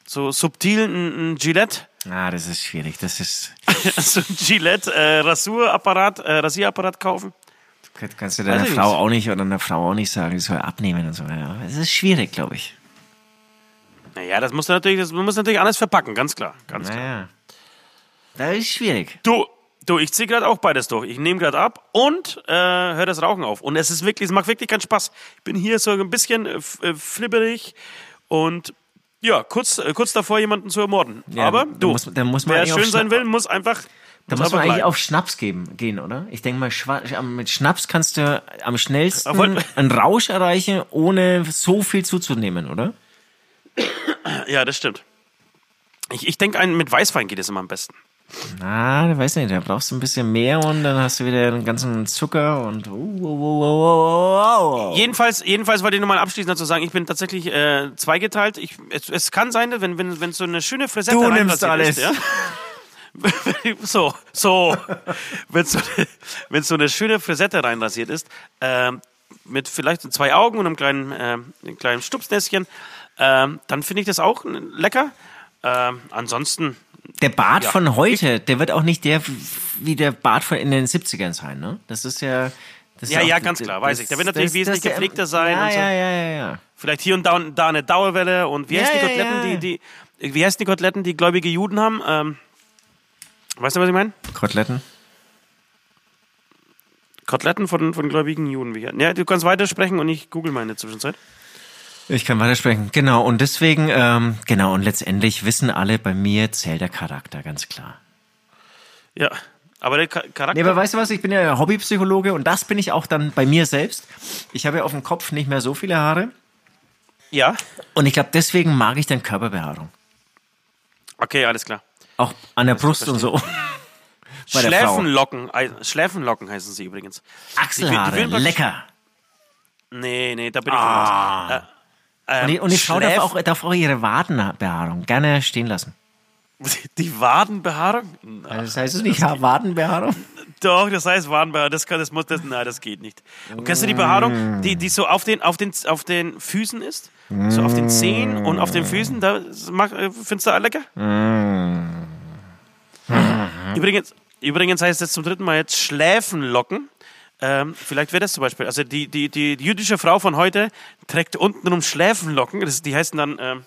so subtil ein, ein Gillette, Ah, das ist schwierig. Das ist. *laughs* so ein Gillette äh, Rassurapparat, äh, Rasierapparat kaufen. Kannst du deiner ich Frau auch nicht oder einer Frau auch nicht sagen, die soll abnehmen und so. Ja, das ist schwierig, glaube ich. Naja, das muss natürlich, das muss natürlich alles verpacken, ganz klar, ganz klar. Naja. Das ist schwierig. Du, du, ich ziehe gerade auch beides durch. Ich nehme gerade ab und äh, höre das Rauchen auf. Und es ist wirklich, es macht wirklich keinen Spaß. Ich bin hier so ein bisschen äh, äh, flibberig und ja, kurz, äh, kurz davor, jemanden zu ermorden. Ja, Aber du, muss- muss man wer schön sein will, muss einfach Da Muss man eigentlich bleiben. auf Schnaps geben, gehen, oder? Ich denke mal, Schwa- mit Schnaps kannst du am schnellsten einen Rausch erreichen, ohne so viel zuzunehmen, oder? Ja, das stimmt. Ich, ich denke, mit Weißwein geht es immer am besten. Na, ich weiß nicht, da brauchst du ein bisschen mehr und dann hast du wieder den ganzen Zucker und. Uh, uh, uh, uh. Jedenfalls, jedenfalls wollte ich nochmal abschließend dazu sagen, ich bin tatsächlich äh, zweigeteilt. Ich, es, es kann sein, wenn, wenn, wenn so eine schöne Frisette Du nimmst reinrasiert alles. Ist, ja? *laughs* so, so. wenn, so eine, wenn so eine schöne Frisette reinrasiert ist, ähm, mit vielleicht zwei Augen und einem kleinen, ähm, einem kleinen Stupsnäschen, ähm, dann finde ich das auch lecker. Ähm, ansonsten, Der Bart Ja. von heute, der wird auch nicht der wie der Bart von in den 70ern sein, ne? Das ist ja. Das ist Ja, auch- ja, ganz klar, weiß ich. Der wird natürlich wesentlich der- gepflegter sein Ja, und so. ja, ja, ja, ja. vielleicht hier und da, da eine Dauerwelle und wie Ja, heißen die ja, Koteletten, ja. die, die, wie heißen die Koteletten, die gläubige Juden haben? Ähm, weißt du, was ich meine? Koteletten. Koteletten von, von gläubigen Juden. Wie- Ja, du kannst weitersprechen und ich google mal in der Zwischenzeit. Ich kann weitersprechen. Genau, und deswegen, ähm, genau, und letztendlich wissen alle, bei mir zählt der Charakter, ganz klar. Ja, aber der Cha- Charakter. Nee, aber weißt du was, ich bin ja Hobbypsychologe und das bin ich auch dann bei mir selbst. Ich habe ja auf dem Kopf nicht mehr so viele Haare ja, und ich glaube, deswegen mag ich dann Körperbehaarung. okay, alles klar. Auch an der Brust und so. *laughs* Schläfenlocken, äh, Schläfenlocken heißen sie übrigens. Achselhaare, Die die lecker. Nee, nee, da bin ich Ah. raus. Äh, Und die, und die Frau darf auch, darf auch ihre Wadenbehaarung gerne stehen lassen. *laughs* Die Wadenbehaarung? Also das heißt es nicht Wadenbehaarung? Doch, das heißt Wadenbehaarung. Das kann, das muss, das, nein, das geht nicht. Und kennst du die Behaarung, die, die so auf den, auf den, auf den Füßen ist? So auf den Zehen und auf den Füßen, da findest du lecker? Übrigens, übrigens heißt es zum dritten Mal jetzt Schläfenlocken. Ähm, vielleicht wäre das zum Beispiel. Also die, die, die, jüdische Frau von heute trägt untenrum Schläfenlocken. Das, die heißen dann ähm,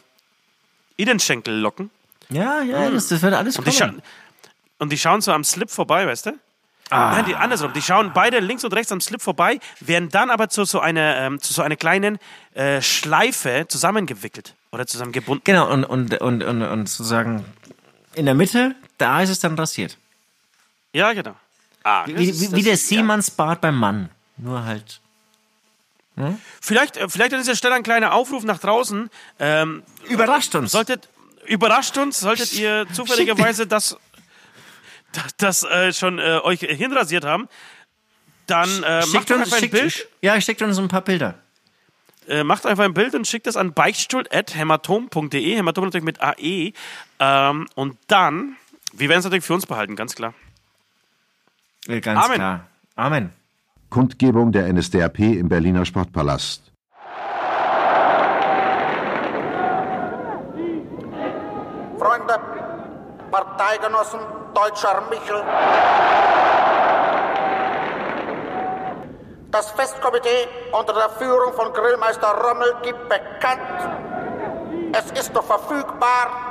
Innenschenkellocken. Ja, ja, das, das wird alles Und die, kommen. und die schauen so am Slip vorbei, weißt du? Nein, die andersrum. Die schauen beide links und rechts am Slip vorbei, werden dann aber zu so einer, ähm, zu so einer kleinen äh, Schleife zusammengewickelt oder zusammengebunden. Genau, und, und, und, und, und sozusagen in der Mitte, da ist es dann rasiert. Ja, genau. Ah, Wie, wie, das wie der ist- ja. Seemannsbart beim Mann. Nur halt. Vielleicht, äh, vielleicht an dieser Stelle ein kleiner Aufruf nach draußen. Ähm, Überrascht uns. solltet, überrascht uns, solltet ihr zufälligerweise das, das, das äh, schon äh, euch hinrasiert haben, dann äh, macht uns, einfach ein schickt, Bild. Ja, schickt uns ein paar Bilder. Äh, macht einfach ein Bild und schickt es an beichtstuhl.hämatom.de, Hämatom natürlich mit AE. Ähm, und dann, wir werden es natürlich für uns behalten, ganz klar. Ganz Amen. klar. Amen. Kundgebung der NSDAP im Berliner Sportpalast. Freunde, Parteigenossen, deutscher Michel. Das Festkomitee unter der Führung von Grillmeister Rommel gibt bekannt, es ist noch verfügbar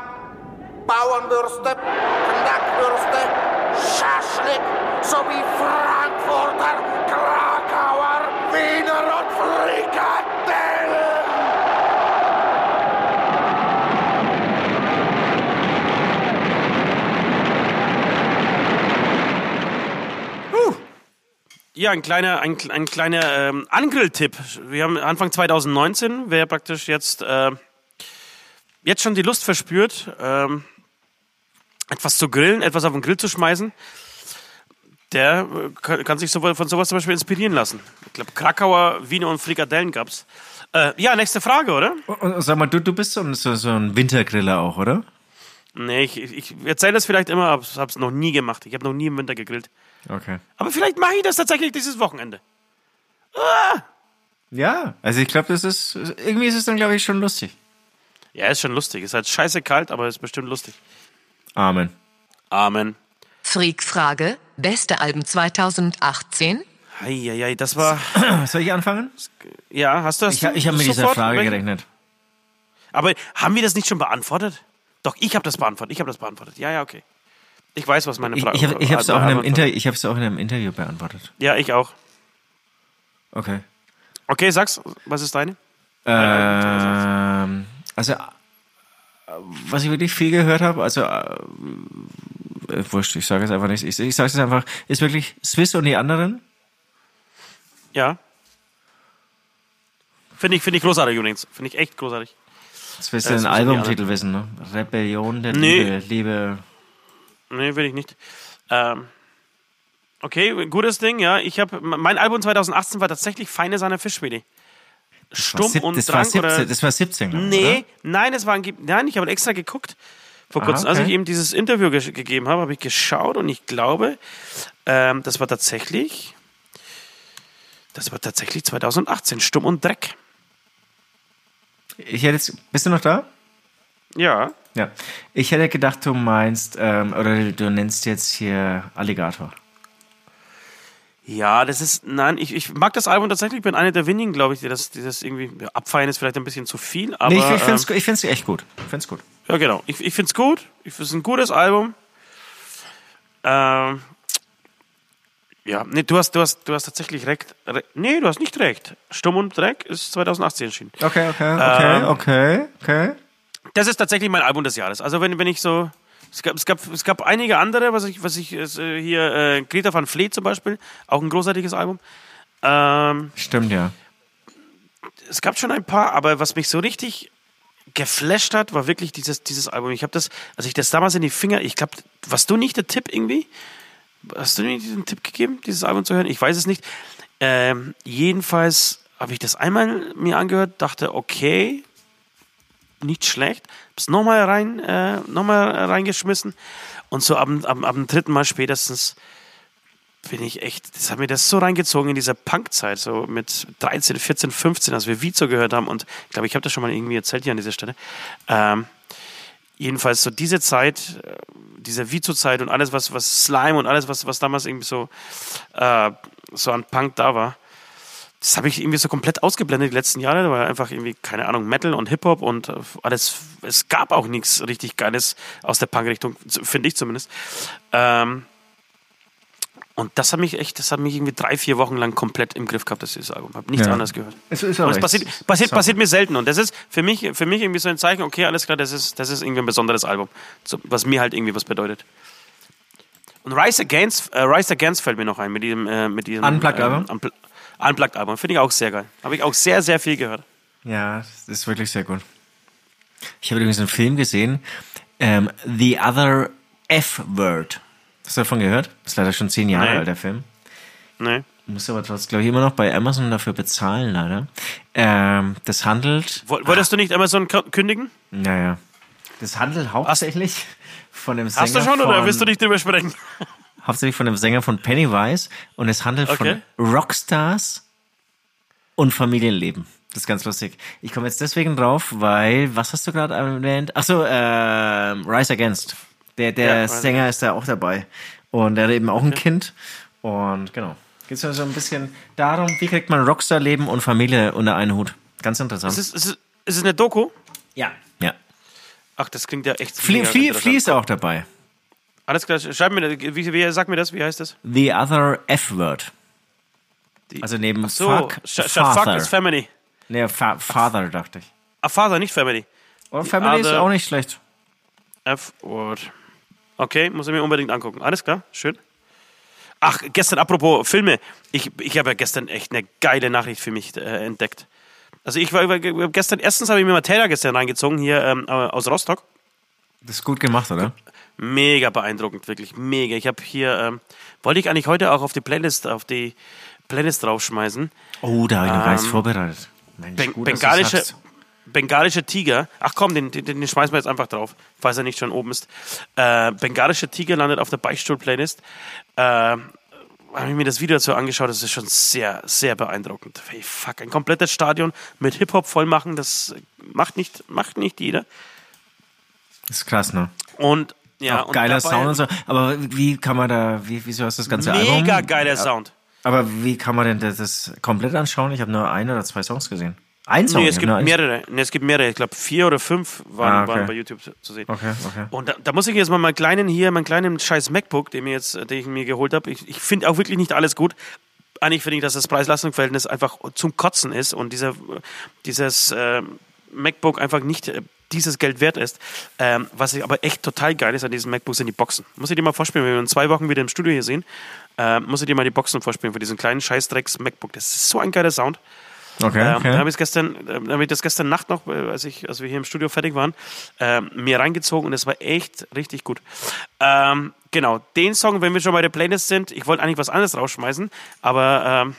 Bauernwürste, Knackwürste, Schaschlik sowie Frankfurter, Krakauer, Wiener und Frikadellen. Ja, ein kleiner, ein, ein kleiner ähm, Angrilltipp. Wir haben Anfang 2019, wer praktisch jetzt, äh, jetzt schon die Lust verspürt, ähm, etwas zu grillen, etwas auf den Grill zu schmeißen, der äh, kann, kann sich von sowas zum Beispiel inspirieren lassen. Ich glaube, Krakauer, Wiener und Frikadellen gab's. Äh, ja, nächste Frage, oder? Sag mal, du, du bist so, ein- so, so ein Wintergriller auch, oder? Nee, ich, ich erzähle das vielleicht immer, aber ich habe es noch nie gemacht. Ich habe noch nie im Winter gegrillt. Okay. Aber vielleicht mache ich das tatsächlich dieses Wochenende. Ja, also ich glaube, das ist, irgendwie ist es dann, glaube ich, schon lustig. Ja, ist schon lustig. Ist halt scheiße kalt, aber ist bestimmt lustig. Amen. Amen. Freak-Frage, beste Alben 2018? Eieiei, das war. *clears throat* Soll ich anfangen? Ja, hast du das? Ich, ich habe mit dieser? Frage gerechnet. Aber haben wir das nicht schon beantwortet? Doch, ich habe das beantwortet. Ich habe das beantwortet. Ja, ja, okay. Ich weiß, was meine Ich, Frage ich habe ich hab's äh, auch in einem Antwort- Inter ich hab's auch in einem Interview beantwortet. Ja, ich auch. Okay. Okay, sag's. Was ist deine? Ähm, also, was ich wirklich viel gehört habe, also äh, äh, wurscht, ich sage es einfach nicht. Ich, ich sage es einfach, ist wirklich Swiss und die anderen? Ja. Finde ich, finde ich großartig übrigens. Finde ich echt großartig. Das willst du den Albumtitel wissen, ne? Rebellion der Nee. Liebe, Liebe. Nee, will ich nicht. Ähm, okay, gutes Ding, ja. Ich habe mein Album 2018 war tatsächlich Feine seiner Fischschwede. Stumm sieb- und das, war Drang oder 17, das war 17, glaub ich, Nee, nein, es war nein, ich habe extra geguckt. Vor Ah, kurzem, als okay. ich eben dieses Interview ge gegeben habe, habe ich geschaut und ich glaube, ähm, das war tatsächlich, das war tatsächlich 2018, Stumm und Dreck. oder? Ich hätte jetzt, bist du noch da? Ja. Ja. Ich hätte gedacht, du meinst, ähm, oder du nennst jetzt hier Alligator. Ja, das ist, nein, ich, ich mag das Album tatsächlich, bin einer der wenigen, glaube ich, die das, die das irgendwie, ja, abfeiern ist vielleicht ein bisschen zu viel, aber. nee, ich, ich finde es ich find's echt gut. Ich find's gut. Ja, genau. Ich, ich finde es gut. Ich finde es ein gutes Album. Ähm, ja, nee, du hast, du hast, du hast tatsächlich recht. Re nee, du hast nicht recht. Stumm und Dreck ist 2018 erschienen. Okay, okay, okay, Ähm, okay, okay. Das ist tatsächlich mein Album des Jahres. Also wenn, wenn ich so. Es gab, es, gab, es gab einige andere, was ich, was ich äh, hier, äh, Greta van Fleet zum Beispiel, auch ein großartiges Album. Ähm, Stimmt, ja. es gab schon ein paar, aber was mich so richtig geflasht hat, war wirklich dieses, dieses Album. Ich habe das, als ich das damals in die Finger, ich glaube, warst du nicht der Tipp irgendwie? Hast du mir diesen Tipp gegeben, dieses Album zu hören? Ich weiß es nicht. Ähm, jedenfalls habe ich das einmal mir angehört, dachte, okay, nicht schlecht. Hab's nochmal rein, äh, noch mal reingeschmissen. Und so ab, ab, ab dem dritten Mal spätestens bin ich echt, das hat mir das so reingezogen in dieser Punkzeit, so mit 13, 14, 15, als wir Vizo gehört haben. Und ich glaube, ich habe das schon mal irgendwie erzählt hier an dieser Stelle. Ähm, jedenfalls so diese Zeit, äh, diese Vizo-Zeit und alles, was, was Slime und alles, was, was damals irgendwie so, äh, so an Punk da war, das habe ich irgendwie so komplett ausgeblendet die letzten Jahre. Da war einfach irgendwie, keine Ahnung, Metal und Hip-Hop und äh, alles. Es gab auch nichts richtig Geiles aus der Punk-Richtung, finde ich zumindest. Ähm, und das hat mich echt, das hat mich irgendwie drei, vier Wochen lang komplett im Griff gehabt, das dieses Album. Habe nichts Ja. anderes gehört. Es ist Und es passiert, passiert, passiert mir selten. Und das ist für mich, für mich irgendwie so ein Zeichen, okay, alles klar, das ist, das ist irgendwie ein besonderes Album. So, was mir halt irgendwie was bedeutet. Und Rise Against, äh, Rise Against fällt mir noch ein mit diesem, äh, mit diesem Unplugged-Album? ähm, Unpl- Unplugged-Album. Finde ich auch sehr geil. Habe ich auch sehr, sehr viel gehört. Ja, das ist wirklich sehr gut. Ich habe übrigens einen Film gesehen, ähm, The Other F-Word. Hast du davon gehört? Das ist leider schon zehn Jahre Nein. alt, der Film. Ne? Muss aber trotzdem, glaube ich, immer noch bei Amazon dafür bezahlen, leider. Ähm, das handelt. Woll- Wolltest du nicht Amazon kündigen? Naja. Das handelt hauptsächlich von dem Sänger. Hast du schon oder von, willst du nicht drüber sprechen? Hauptsächlich von dem Sänger von Pennywise und es handelt Okay. von Rockstars und Familienleben. Das ist ganz lustig. Ich komme jetzt deswegen drauf, weil, was hast du gerade erwähnt? Achso, äh, Rise Against. Der, der Ja, Sänger ist da auch dabei. Und er hat eben auch ein Kind. Und genau. Geht so ein bisschen darum, wie kriegt man Rockstar-Leben und Familie unter einen Hut. Ganz interessant. Ist es, ist, es, ist es eine Doku? ja. Ja. Ach, das klingt ja echt. Flea, Flea. Flea ist auch dabei. Alles klar, schreib mir, das. wie, wie, sag mir das, wie heißt das? The Other F-Word. Also neben So, Fuck, statt Fuck ist Family. Nee, Fa Father, dachte ich. Ah, Father, nicht Family. Und Family ist auch nicht schlecht. F-Word. Okay, muss ich mir unbedingt angucken. Alles klar, schön. Ach, gestern, apropos Filme. Ich, ich habe ja gestern echt eine geile Nachricht für mich äh, entdeckt. Also ich war gestern, erstens habe ich mir Materia gestern reingezogen, hier ähm, äh, aus Rostock. Das ist gut gemacht, oder? Mega beeindruckend, wirklich mega. Ich habe hier, ähm, wollte ich eigentlich heute auch auf die Playlist, auf die Playlist draufschmeißen. Oh, da habe ich noch Ähm, vorbereitet. Mensch, Ben gut, bengalische, bengalische Tiger. Ach komm, den, den, den schmeißen wir jetzt einfach drauf, falls er nicht schon oben ist. Äh, bengalische Tiger landet auf der Beichtstuhl-Playlist. Äh, habe ich mir das Video dazu angeschaut, das ist schon sehr, sehr beeindruckend. Hey, fuck, ein komplettes Stadion mit Hip-Hop voll machen, das macht nicht, macht nicht jeder. Das ist krass, ne? Und ja, auch geiler Sound und so. Aber wie kann man da, wie, wieso hast du das ganze Album? Mega geiler Sound. Aber wie kann man denn das, das komplett anschauen? Ich habe nur ein oder zwei Songs gesehen. Ein Song? Nee, es gibt eins- mehrere. Nee, es gibt mehrere. Ich glaube, vier oder fünf waren, Ah, okay. waren bei YouTube zu- sehen. Okay, okay. Und da, da muss ich jetzt mal meinen kleinen hier, meinen kleinen scheiß MacBook, den, mir jetzt, den ich mir geholt habe. Ich, ich finde auch wirklich nicht alles gut. Eigentlich finde ich, dass das Preis-Leistungs-Verhältnis einfach zum Kotzen ist und dieser, dieses äh, MacBook einfach nicht äh, dieses Geld wert ist. Ähm, was ich aber echt total geil ist an diesem MacBook sind die Boxen. Muss ich dir mal vorspielen, wenn wir in zwei Wochen wieder im Studio hier sehen, äh, muss ich dir mal die Boxen vorspielen für diesen kleinen Scheißdrecks MacBook. Das ist so ein geiler Sound. Okay, Ähm, okay. Da habe ich gestern, äh, da hab ich das gestern Nacht noch, äh, als, ich, als wir hier im Studio fertig waren, ähm, mir reingezogen und es war echt richtig gut. Ähm, genau, den Song, wenn wir schon bei der Playlist sind, ich wollte eigentlich was anderes rausschmeißen, aber ähm,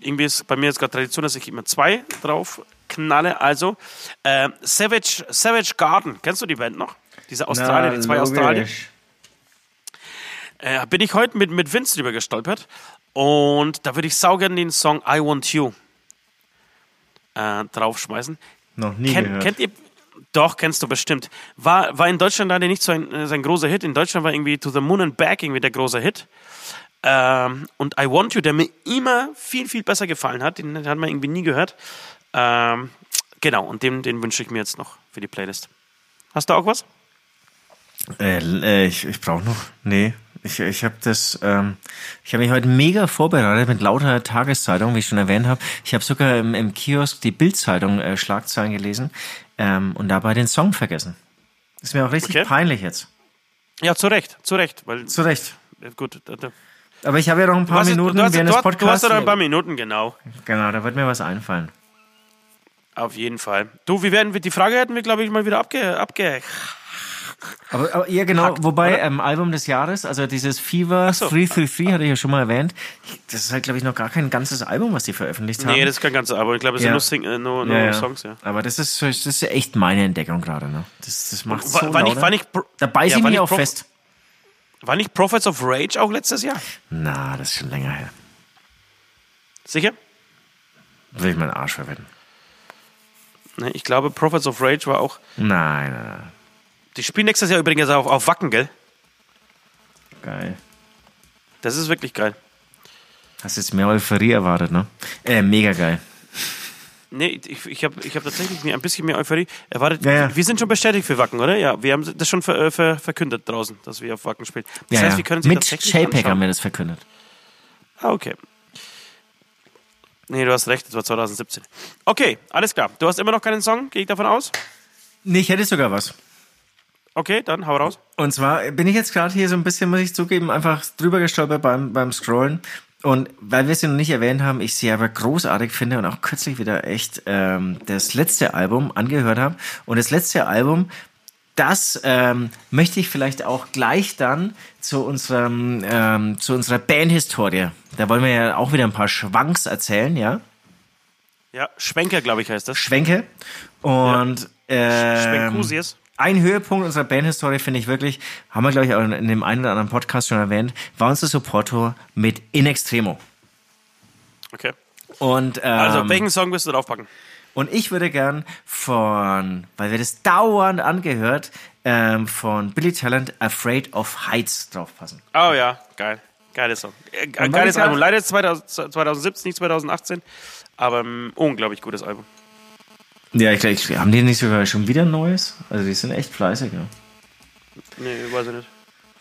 irgendwie ist bei mir jetzt gerade Tradition, dass ich immer zwei drauf knalle. Also, äh, Savage, Savage Garden, kennst du die Band noch? Diese Australier, die zwei Australier. Äh, bin ich heute mit, mit Vince drüber gestolpert und da würde ich saugern den Song I Want You äh, draufschmeißen. Noch nie Kennt, gehört. kennt ihr? Doch, kennst du bestimmt. War, war in Deutschland leider nicht so ein, äh, so ein großer Hit. In Deutschland war irgendwie To the Moon and Back irgendwie der große Hit. Ähm, und I Want You, der mir immer viel, viel besser gefallen hat, den hat man irgendwie nie gehört. Ähm, genau, und den, den wünsche ich mir jetzt noch für die Playlist. Hast du auch was? Äh, äh, ich ich brauche noch. Nee. Ich, ich habe das, ähm, ich habe mich heute mega vorbereitet mit lauter Tageszeitungen, wie ich schon erwähnt habe. Ich habe sogar im, im Kiosk die Bildzeitung äh, Schlagzeilen gelesen ähm, und dabei den Song vergessen. Ist mir auch richtig Okay. peinlich jetzt. Ja, zu Recht, zu Recht. Weil, Zu Recht. gut, da, da, Aber ich habe ja noch ein paar Minuten du hast, während du des hast, du hast ja noch ein paar Minuten, genau. genau, da wird mir was einfallen. Auf jeden Fall. Du, wie werden wir, die Frage hätten wir, glaube ich, mal wieder abge, abge, Aber, aber ja, genau, Hackt, wobei ähm, Album des Jahres, also dieses Fever so. 333, hatte ich ja schon mal erwähnt. Das ist halt, glaube ich, noch gar kein ganzes Album, was die veröffentlicht haben. Nee, das ist kein ganzes Album. Ich glaube, es sind Ja. nur, Sing äh, nur, nur ja. Songs, ja. Aber das ist, das ist echt meine Entdeckung gerade. Ne? Das, das macht so lauter. war, nicht, Pro- Da beiß ja, ich mich auch fest. War nicht Prophets of Rage auch letztes Jahr? Na, das ist schon länger her. Sicher? Will ich meinen Arsch verwenden. Nee, ich glaube, Prophets of Rage war auch. Nein, nein, nein. Die spielen nächstes Jahr übrigens auf, auf Wacken, gell? Geil. Das ist wirklich geil. Hast jetzt mehr Euphorie erwartet, ne? Äh, mega geil. Nee, ich, ich habe ich hab tatsächlich mir ein bisschen mehr Euphorie erwartet. Ja, ja. Wir sind schon bestätigt für Wacken, oder? Ja, wir haben das schon ver, äh, ver, verkündet draußen, dass wir auf Wacken spielen. Das Ja, heißt, wir können Mit JPEG anschauen. haben wir das verkündet. Ah, okay. Nee, du hast recht, das war 2017. Okay, alles klar. Du hast immer noch keinen Song, gehe ich davon aus? Nee, ich hätte sogar was. Okay, dann hau raus. Und zwar bin ich jetzt gerade hier so ein bisschen, muss ich zugeben, einfach drüber gestolpert beim, beim Scrollen. Und weil wir es ja noch nicht erwähnt haben, ich sie aber großartig finde und auch kürzlich wieder echt ähm, das letzte Album angehört habe. Und das letzte Album, das ähm, möchte ich vielleicht auch gleich dann zu unserem ähm, zu unserer Bandhistorie. Da wollen wir ja auch wieder ein paar Schwanks erzählen, ja? Ja, Schwenker, glaube ich, heißt das. Schwenke. Und ähm, Schwenkusius. ein Höhepunkt unserer Bandhistorie finde ich wirklich, haben wir glaube ich auch in dem einen oder anderen Podcast schon erwähnt, war unser Supporter mit In Extremo. Okay. Und, ähm, Also, welchen Song wirst du draufpacken? Und ich würde gern von, weil wir das dauernd angehört, ähm, von Billy Talent Afraid of Heights draufpassen. Oh ja, geil. Geiles Song. Äh, geiles Album. Leider 2000, 2017, nicht 2018. Aber ein unglaublich gutes Album. Ja, ich glaube, haben die nicht sogar schon wieder ein neues? Also die sind echt fleißig, ja. Nee, weiß ich nicht.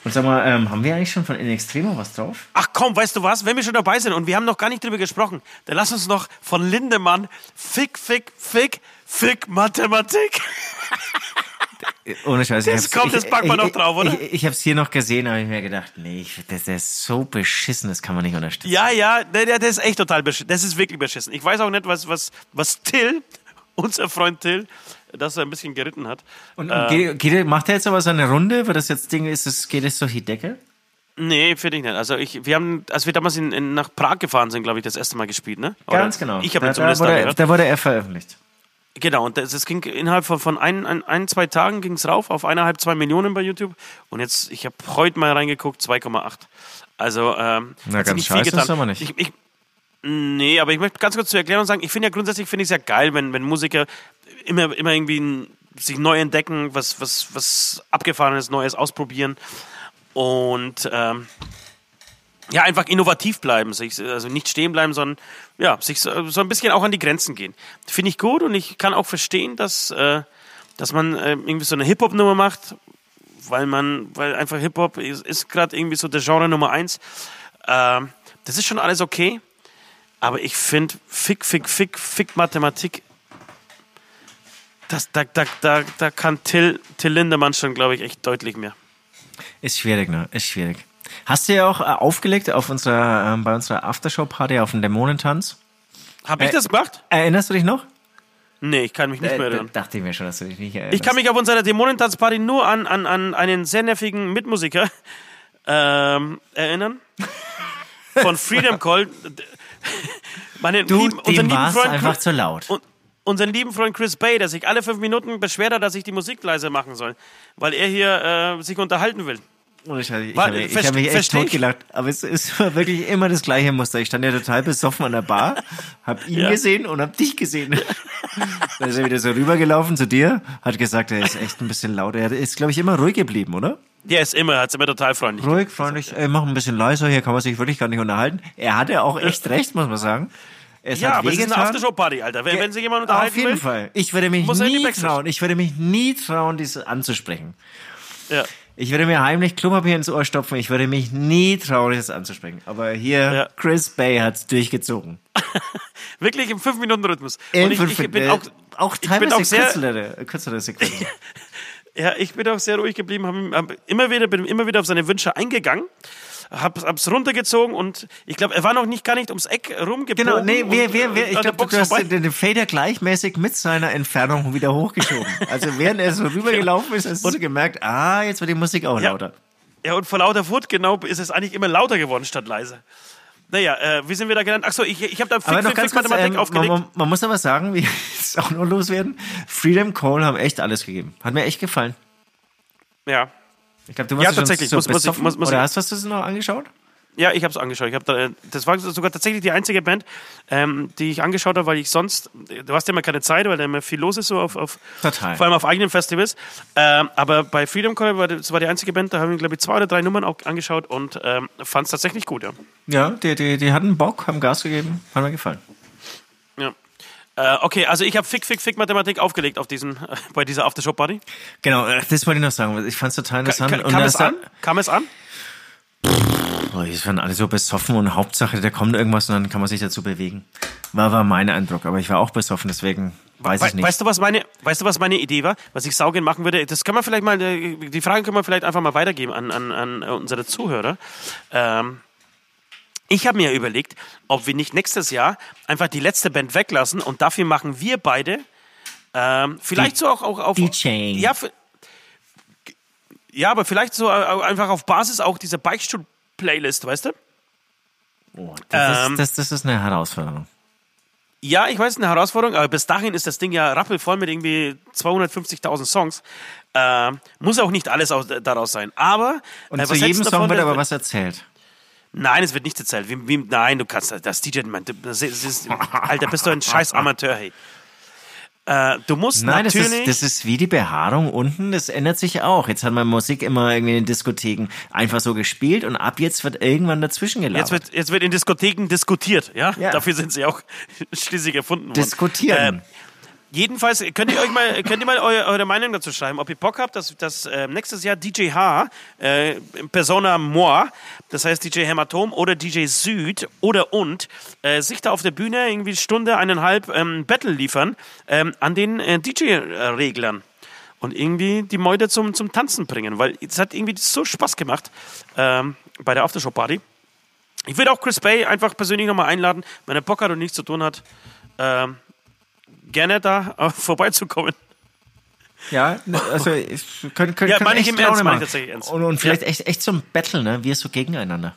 Und sag mal, ähm, haben wir eigentlich schon von In Extremo was drauf? Ach komm, weißt du was? Wenn wir schon dabei sind und wir haben noch gar nicht drüber gesprochen, dann lass uns noch von Lindemann Fick, Fick, Fick, Fick Mathematik. *laughs* Ohne Scheiß. Das ich kommt, das wir ich, noch ich, drauf, oder? Ich, ich habe es hier noch gesehen, aber ich mir gedacht, nee, ich, das, das ist so beschissen, das kann man nicht unterstützen. Ja, ja, der, der, der ist echt total beschissen. Das ist wirklich beschissen. Ich weiß auch nicht, was, was, was Till, unser Freund Till, das er ein bisschen geritten hat. Und, und geht, geht, macht er jetzt aber seine Runde, weil das jetzt Ding ist, es geht es durch die Decke? Nee, finde ich nicht. Also ich, wir haben, als wir damals in, in, nach Prag gefahren sind, glaube ich, das erste Mal gespielt, ne? Oder Ganz genau. Ich habe da, da, wurde, da wurde er veröffentlicht. Genau, und das, das ging innerhalb von, von ein, ein, ein, zwei Tagen ging es rauf auf eineinhalb, zwei Millionen bei YouTube. Und jetzt, ich habe heute mal reingeguckt, 2,8. Also, ähm, Na, ganz nicht viel scheiße getan. ist aber nicht. Ich, ich, nee, aber ich möchte ganz kurz zur Erklärung sagen, ich finde ja grundsätzlich finde ich es ja geil, wenn, wenn Musiker immer, immer irgendwie ein, sich neu entdecken, was, was, was Abgefahrenes, Neues ausprobieren. Und ähm, ja, einfach innovativ bleiben, sich, also nicht stehen bleiben, sondern ja, sich so, so ein bisschen auch an die Grenzen gehen. Finde ich gut und ich kann auch verstehen, dass, äh, dass man äh, irgendwie so eine Hip-Hop-Nummer macht, weil man, weil einfach Hip-Hop ist, ist gerade irgendwie so der Genre Nummer eins. Ähm, das ist schon alles okay, aber ich finde Fick, Fick, Fick, Fick Mathematik, Das, da, da, da, da kann Till, Till Lindemann schon, glaube ich, echt deutlich mehr. Ist schwierig, ne? Ist schwierig. Hast du ja auch äh, aufgelegt auf unserer, ähm, bei unserer Aftershow-Party auf dem Dämonentanz? Habe ich Äh, das gemacht? Erinnerst du dich noch? Nee, ich kann mich nicht mehr Äh, erinnern. dachte ich mir schon, dass du dich nicht erinnerst. Ich kann mich auf unserer Dämonentanzparty nur an, an, an einen sehr nervigen Mitmusiker *laughs* ähm, erinnern. *laughs* Von Freedom Call. Meine Du, lieben, unseren dem war's Freund einfach Chris- zu laut. Und unseren lieben Freund Chris Bay, der sich alle fünf Minuten beschwert hat, dass ich die Musik leise machen soll, weil er hier äh, sich unterhalten will. Ich, ich, War- habe ich hab mich echt ich. totgelacht. Aber es ist *laughs* wirklich immer das gleiche Muster. Ich stand ja total besoffen an der Bar, hab ihn Ja. gesehen und hab dich gesehen. *laughs* Dann ist er wieder so rübergelaufen zu dir, hat gesagt, er ist echt ein bisschen laut. Er ist, glaube ich, immer ruhig geblieben, oder? Der ist immer, hat's immer total freundlich. Ruhig, freundlich, ey, mach ein bisschen leiser, hier kann man sich wirklich gar nicht unterhalten. Er hatte auch echt recht, muss man sagen. Es Ja, hat aber es ist eine. Aftershow-Party, Alter. Wenn, wenn sich jemand unterhalten Auf jeden will, Fall. Ich würde mich nie trauen, ich würde mich nie trauen, dies anzusprechen. Ja. Ich würde mir heimlich Klopapier ins Ohr stopfen. Ich würde mich nie trauen, das anzusprechen. Aber hier, Ja. Chris Bay hat's durchgezogen. *laughs* Wirklich im 5-Minuten-Rhythmus. In Und ich, fünf- ich bin äh, auch, auch teilweise kürzere, kürzere Sequenzen. *laughs* ja, ich bin auch sehr ruhig geblieben, hab, hab immer wieder, bin immer wieder auf seine Wünsche eingegangen, hab, hab's runtergezogen und ich glaube, er war noch nicht gar nicht ums Eck rumgebogen. Genau, nee, wer, wer, wer, ich glaube, du hast vorbei. den, Fader gleichmäßig mit seiner Entfernung wieder hochgeschoben. Also während er so *laughs* rübergelaufen ist, hast du gemerkt, ah, jetzt wird die Musik auch Ja. lauter. Ja, und vor lauter Wut, genau, ist es eigentlich immer lauter geworden statt leise. Naja, äh, wie sind wir da genannt? Achso, ich, ich habe da ganz Fick kurz, Mathematik ähm, man, aufgelegt. man, man muss aber sagen, wie *laughs* es auch noch loswerden. Freedom Cole haben echt alles gegeben. Hat mir echt gefallen. Ja. Ich glaube, du Ja, warst schon tatsächlich. so Muss- muss ich- muss- muss Oder hast, du es noch angeschaut? Ja, ich habe es angeschaut. Ich hab da, äh, das war sogar tatsächlich die einzige Band, ähm, die ich angeschaut habe, weil ich sonst, du hast ja immer keine Zeit, weil da immer viel los ist, so auf, auf Total. vor allem auf eigenen Festivals. Ähm, aber bei Freedom Call war das war die einzige Band, da haben wir, glaube ich, zwei oder drei Nummern auch angeschaut und ähm, fand es tatsächlich gut, ja. Ja, die, die, die hatten Bock, haben Gas gegeben, hat mir gefallen. Äh, okay, also ich habe Fick, Fick, Fick Mathematik aufgelegt auf diesen, äh, bei dieser Aftershow-Party. Genau, äh, das wollte ich noch sagen. Ich fand es total Ka interessant. ka Und kam das es an? Kam es an? Oh, die waren alle so besoffen und Hauptsache, da kommt irgendwas und dann kann man sich dazu bewegen. War, war mein Eindruck, aber ich war auch besoffen, deswegen weiß ich We nicht. Weißt du, was meine, weißt du, was meine Idee war? Was ich saugen machen würde? Das kann man vielleicht mal, äh, die Frage können wir vielleicht einfach mal weitergeben an, an, an unsere Zuhörer. Ähm, ich habe mir überlegt, ob wir nicht nächstes Jahr einfach die letzte Band weglassen und dafür machen wir beide ähm, vielleicht so auch, auch auf DJing. Ja, für, ja, aber vielleicht so äh, einfach auf Basis auch dieser Beichtstuhl-Playlist, weißt du? oh, das, ähm, ist, das, das ist eine Herausforderung. Ja, ich weiß, eine Herausforderung, aber bis dahin ist das Ding ja rappelvoll mit irgendwie 250.000 Songs. Ähm, muss auch nicht alles aus, daraus sein. Aber. Und äh, zu jedem Song davon, wird dass- aber was erzählt. Nein, es wird nichts erzählt. Wie, wie, nein, du kannst das DJ, man, das ist, das ist, Alter, bist du ein scheiß *laughs* Amateur, hey. Äh, du musst Nein, das natürlich. ist, das ist wie die Behaarung unten, das ändert sich auch. Jetzt hat man Musik immer irgendwie in Diskotheken einfach so gespielt und ab jetzt wird irgendwann dazwischen gelabert. Jetzt wird, jetzt wird in Diskotheken diskutiert, ja? Ja. Dafür sind sie auch *laughs* schließlich erfunden worden. Diskutieren. Äh, jedenfalls könnt ihr euch mal, *laughs* könnt ihr mal eure, eure Meinung dazu schreiben, ob ihr Bock habt, dass, dass äh, nächstes Jahr DJ H, äh, Persona Moi, das heißt DJ Hämatom oder DJ Süd oder und, äh, sich da auf der Bühne irgendwie Stunde, eineinhalb ähm, Battle liefern ähm, an den äh, DJ-Reglern. Und irgendwie die Meute zum, zum Tanzen bringen, weil es hat irgendwie so Spaß gemacht ähm, bei der Aftershow-Party. Ich würde auch Chris Bay einfach persönlich nochmal einladen, wenn er Bock hat und nichts zu tun hat, ähm, gerne da äh, *laughs* vorbeizukommen. Ja, ne, also ich können, können, Ja, können meine ich echt im Ernst, ich machen. tatsächlich ernst. Und, und vielleicht Ja. echt, echt so ein Battle, ne? Wir so gegeneinander.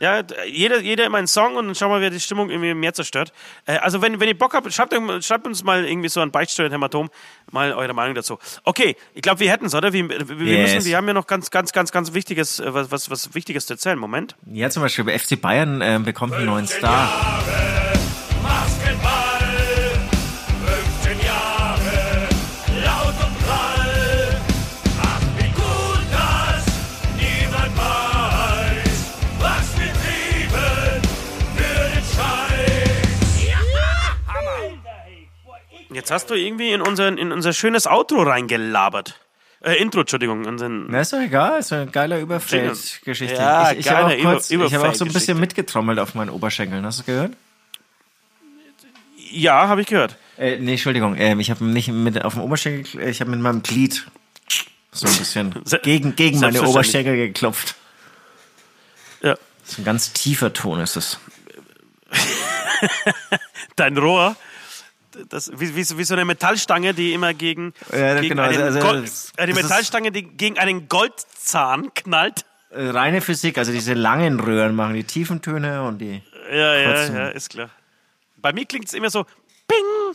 Ja, jeder, jeder immer einen Song und dann schauen wir, wer die Stimmung irgendwie mehr zerstört. Äh, also wenn, wenn ihr Bock habt, schreibt, schreibt uns mal irgendwie so ein Beichtsteuer Hämatom mal eure Meinung dazu. Okay, ich glaube, wir hätten es, oder? Wir, wir, Yes. müssen, wir haben ja noch ganz, ganz, ganz, ganz Wichtiges, äh, was, was, was Wichtiges zu erzählen. Moment. Ja, zum Beispiel bei FC Bayern äh, bekommt einen neuen Star. Maskenball, Jetzt hast du irgendwie in, unseren, in unser schönes Outro reingelabert. Äh, Intro, Entschuldigung. Unseren, Na, ist doch egal, ist eine geile Überfeld-Geschichte. Ja, ich ich habe auch, kurz- Über- ich habe auch so ein bisschen mitgetrommelt auf meinen Oberschenkeln. Hast du gehört? Ja, habe ich gehört. Äh, nee, Entschuldigung, ähm, ich habe nicht mit auf dem Oberschenkel, ich habe mit meinem Glied so ein bisschen *laughs* gegen, gegen meine. Oberschenkel geklopft. Ja. So ein ganz tiefer Ton ist es. *laughs* Dein Rohr, das, wie, wie, so- wie so eine Metallstange, die immer gegen, Ja, gegen genau, einen also- Gold, die das ist- Metallstange, die gegen einen Goldzahn knallt. Äh, reine Physik, also diese langen Röhren machen die tiefen Töne und die. Ja, ja, Kurzen. ja, ist klar. Bei mir klingt es immer so Ping,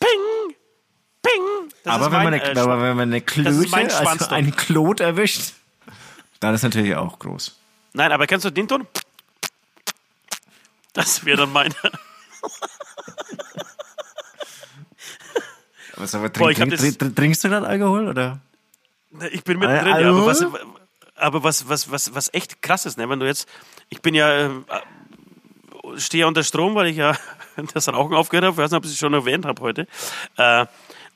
Ping, Ping. Das aber, wenn man eine, äh, aber wenn man eine Klöte, also einen Klot erwischt, dann ist natürlich auch groß. Nein, aber kennst du den Ton? Das wäre dann meine. Was aber Boah, trink, hab trink, das- trink, trinkst du gerade Alkohol oder? Ich bin mittendrin, ja, Hallo? aber was, aber was, was, was, was echt krass ist, ne? wenn du jetzt, ich bin ja, äh, stehe ja unter Strom, weil ich ja *laughs* das Rauchen aufgehört habe, ich weiß nicht, ob ich es schon erwähnt habe heute. Äh,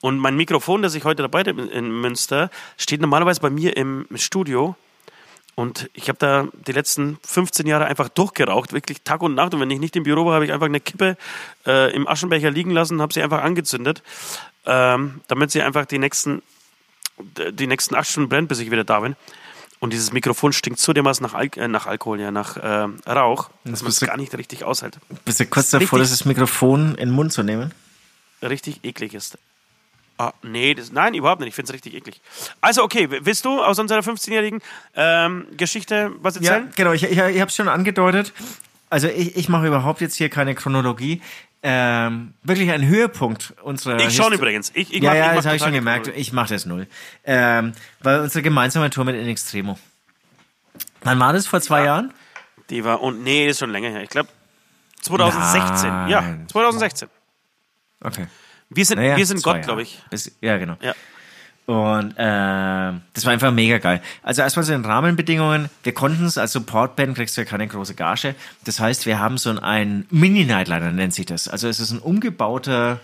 und mein Mikrofon, das ich heute dabei habe in- in Münster, steht normalerweise bei mir im Studio. Und ich habe da die letzten 15 Jahre einfach durchgeraucht, wirklich Tag und Nacht. Und wenn ich nicht im Büro war, habe ich einfach eine Kippe äh, im Aschenbecher liegen lassen, habe sie einfach angezündet, ähm, damit sie einfach die nächsten die nächsten acht Stunden brennt, bis ich wieder da bin. Und dieses Mikrofon stinkt so dermaßen nach, Al äh, nach Alkohol, ja, nach ähm, Rauch, dass man es gar nicht richtig aushält. Bist du kurz davor, Richtig. das Mikrofon in den Mund zu nehmen? Richtig eklig ist. Ah, nee, das, nein, überhaupt nicht. Ich finde es richtig eklig. Also, okay, willst du aus unserer 15-jährigen ähm, Geschichte was Ja, erzählen? genau, ich, ich, ich habe es schon angedeutet. Also ich, ich mache überhaupt jetzt hier keine Chronologie. Ähm, wirklich ein Höhepunkt unserer ich schon Histo- übrigens. Ich, ich ja, mach- ja, ich das habe ich schon gemerkt. Ich mache das null. Ähm, weil unsere gemeinsame Tour mit In Extremo. Wann war das? Vor zwei Jahren? Die war, und nee, ist schon länger her. Ich glaube 2016. Ja, Nein. 2016. Okay. Wir sind, Naja, wir sind Gott, glaube ich. Bis, ja, genau. Ja. Und ähm, das war einfach mega geil. Also erstmal so in Rahmenbedingungen, wir konnten es als Supportband, kriegst du ja keine große Gage. Das heißt, wir haben so ein Mini-Nightliner, nennt sich das. Also es ist ein umgebauter,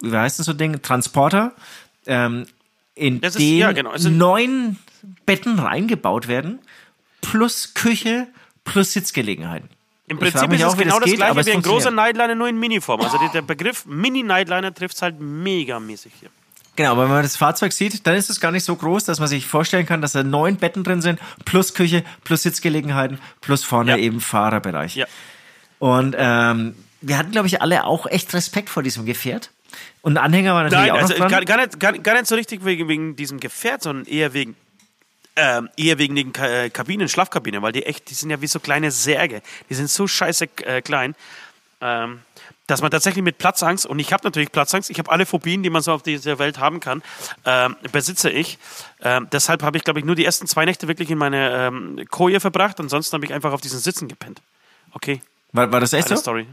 wie heißt das so ein Ding, Transporter, ähm, in Das ist- den ja, genau. Es sind- neun Betten reingebaut werden, plus Küche, plus Sitzgelegenheiten. Im Prinzip ist es auch, wie genau das das, gleiche es wie ein großer. Nightliner, nur in Miniform. Also der, der Begriff Mini-Nightliner trifft es halt megamäßig hier. Genau, aber wenn man das Fahrzeug sieht, dann ist es gar nicht so groß, dass man sich vorstellen kann, dass da neun Betten drin sind, plus Küche, plus Sitzgelegenheiten, plus vorne Ja. eben Fahrerbereich. Ja. Und ähm, wir hatten, glaube ich, alle auch echt Respekt vor diesem Gefährt. Und Anhänger war natürlich Nein, auch also noch dran. gar, gar, nicht, gar, gar nicht so richtig wegen, wegen diesem Gefährt, sondern eher wegen ähm, eher wegen den äh, Kabinen, Schlafkabinen, weil die echt, die sind ja wie so kleine Särge. Die sind so scheiße äh, klein, ähm, dass man tatsächlich mit Platzangst, und ich habe natürlich Platzangst, ich habe alle Phobien, die man so auf dieser Welt haben kann, ähm, besitze ich. Ähm, deshalb habe ich, glaube ich, nur die ersten zwei Nächte wirklich in meine ähm, Koje verbracht, ansonsten habe ich einfach auf diesen Sitzen gepennt. Okay, war, war das echt eine so? Story.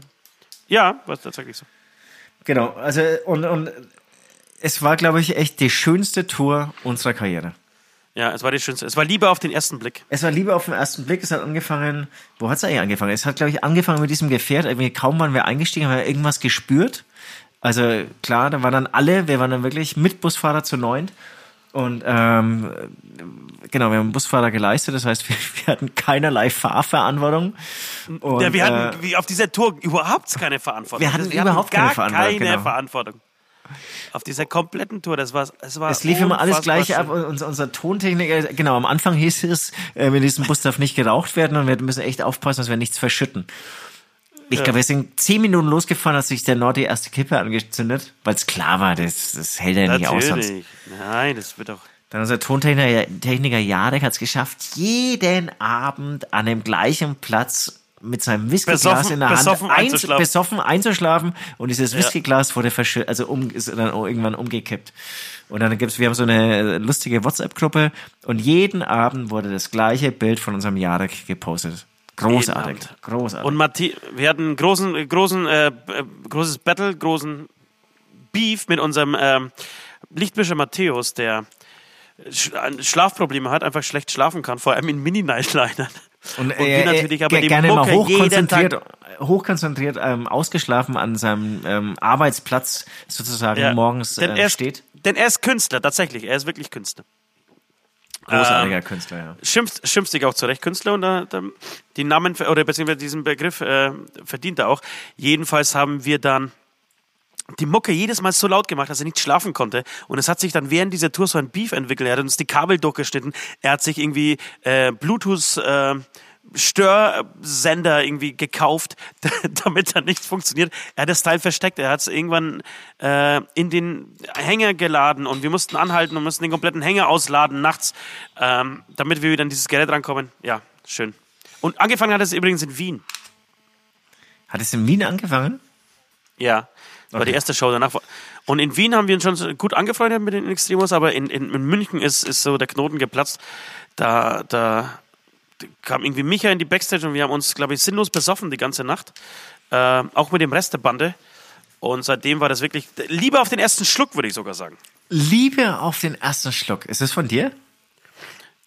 Ja, war tatsächlich so. Genau, also und, und es war, glaube ich, echt die schönste Tour unserer Karriere. Ja, es war die schönste. Es war Liebe auf den ersten Blick. Es war lieber auf den ersten Blick. Es hat angefangen. Wo hat es eigentlich angefangen? Es hat, glaube ich, angefangen mit diesem Gefährt. Irgendwie kaum waren wir eingestiegen, haben wir irgendwas gespürt. Also klar, da waren dann alle, wir waren dann wirklich mit Busfahrer zu neunt. Und ähm, genau, wir haben Busfahrer geleistet, das heißt, *laughs* wir, wir hatten keinerlei Fahrverantwortung. Und, ja, wir äh, hatten wie auf dieser Tour überhaupt keine Verantwortung. Wir hatten Das- überhaupt keine gar Verantwortung, Keine genau. Verantwortung. Auf dieser kompletten Tour, das war, es war Es lief immer alles gleiche ab. Und unser, unser Tontechniker, genau, am Anfang hieß es, äh, in diesem Bus darf nicht geraucht werden und wir müssen echt aufpassen, dass wir nichts verschütten. Ich glaube, wir sind zehn Minuten losgefahren, hat sich der Nord die erste Kippe angezündet, weil es klar war, das, das hält er nicht aus. Sonst. Natürlich. Nein, das wird doch. Dann unser Tontechniker Techniker Jarek hat es geschafft, jeden Abend an dem gleichen Platz mit seinem Whiskyglas in der Hand besoffen eins- einzuschlafen. besoffen einzuschlafen und dieses Whiskyglas wurde verschü also um, ist dann irgendwann umgekippt. Und dann gibt's, wir haben so eine lustige WhatsApp-Gruppe und jeden Abend wurde das gleiche Bild von unserem Jarek gepostet. Großartig, großartig. Und Mathi wir hatten einen großen, äh, großen, äh, äh, großes Battle, großen Beef mit unserem ähm, Lichtmischer Matthäus, der Schlafprobleme hat, einfach schlecht schlafen kann, vor allem in Mini-Nightlinern. Und, wir äh, natürlich aber gerne mal Mucke jeden hochkonzentriert, hochkonzentriert ähm, ausgeschlafen an seinem ähm, Arbeitsplatz sozusagen Ja. morgens denn, äh, er ist, steht. denn er ist Künstler, tatsächlich. Er ist wirklich Künstler. Großartiger Ähm, Künstler, ja. Schimpft, schimpft sich auch zurecht, Künstler, und da, da, die Namen, oder beziehungsweise diesen Begriff äh, verdient er auch. Jedenfalls haben wir dann die Mucke jedes Mal so laut gemacht, dass er nicht schlafen konnte. Und es hat sich dann während dieser Tour so ein Beef entwickelt. Er hat uns die Kabel durchgeschnitten. Er hat sich irgendwie äh, Bluetooth äh, Störsender irgendwie gekauft, *laughs* damit er nicht funktioniert. Er hat das Teil versteckt. Er hat es irgendwann äh, in den Hänger geladen und wir mussten anhalten und mussten den kompletten Hänger ausladen nachts, ähm, damit wir wieder an dieses Gerät rankommen. Ja, schön. Und angefangen hat es übrigens in Wien. Hat es in Wien angefangen? Ja, war die erste Show danach. war- Und in Wien haben wir uns schon gut angefreundet mit den Extremos, aber in, in, in München ist, ist so der Knoten geplatzt. Da, da kam irgendwie Micha in die Backstage und wir haben uns, glaube ich, sinnlos besoffen die ganze Nacht. Äh, auch mit dem Rest der Bande. Und seitdem war das wirklich lieber auf den ersten Schluck, würde ich sogar sagen. Liebe auf den ersten Schluck. Ist das von dir?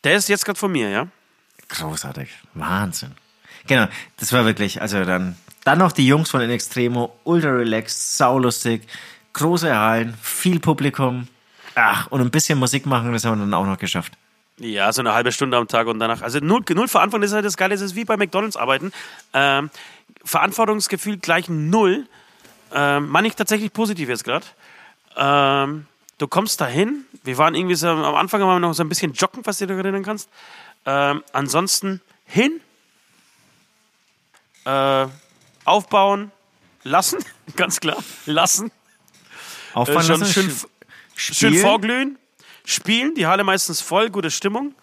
Der ist jetzt gerade von mir, ja? Großartig. Wahnsinn. Genau, das war wirklich, also dann, dann noch die Jungs von In Extremo, ultra relaxed, saulustig, große Hallen, viel Publikum. Ach, und ein bisschen Musik machen, das haben wir dann auch noch geschafft. Ja, so eine halbe Stunde am Tag und danach. Also null, null Verantwortung das ist halt das Geile, es ist wie bei McDonalds arbeiten. Ähm, Verantwortungsgefühl gleich null. Ähm, meine ich tatsächlich positiv jetzt gerade. Ähm, du kommst dahin. Wir waren irgendwie so, am Anfang waren noch so ein bisschen joggen, was du dich erinnern kannst. Ähm, ansonsten hin, äh, aufbauen, lassen, *laughs* ganz klar, lassen. Äh, Auffahren schon lassen, schön, sch- schön vorglühen, spielen, die Halle meistens voll, gute Stimmung.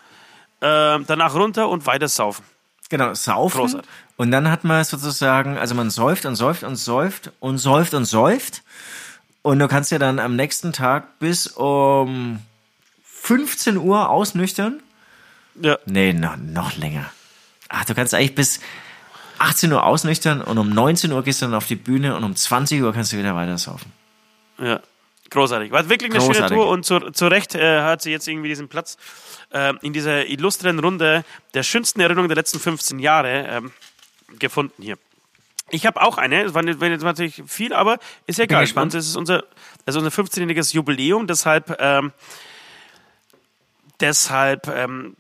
Ähm, danach runter und weiter saufen. Genau, saufen. Großartig. Und dann hat man sozusagen, also man säuft und säuft und säuft und säuft und säuft. Und du kannst ja dann am nächsten Tag bis um 15 Uhr ausnüchtern. Ja. Nee, noch, noch länger. Ach, du kannst eigentlich bis 18 Uhr ausnüchtern und um 19 Uhr gehst du dann auf die Bühne und um 20 Uhr kannst du wieder weiter saufen. Ja, großartig. War wirklich eine schöne Großartig. Tour und zu, zu Recht äh, hat sie jetzt irgendwie diesen Platz äh, in dieser illustren Runde der schönsten Erinnerungen der letzten 15 Jahre ähm, gefunden hier. Ich habe auch eine, es war war jetzt natürlich viel, aber ist ja egal. gespannt. Und es ist unser, ist unser 15-jähriges Jubiläum, deshalb, ähm, deshalb ähm,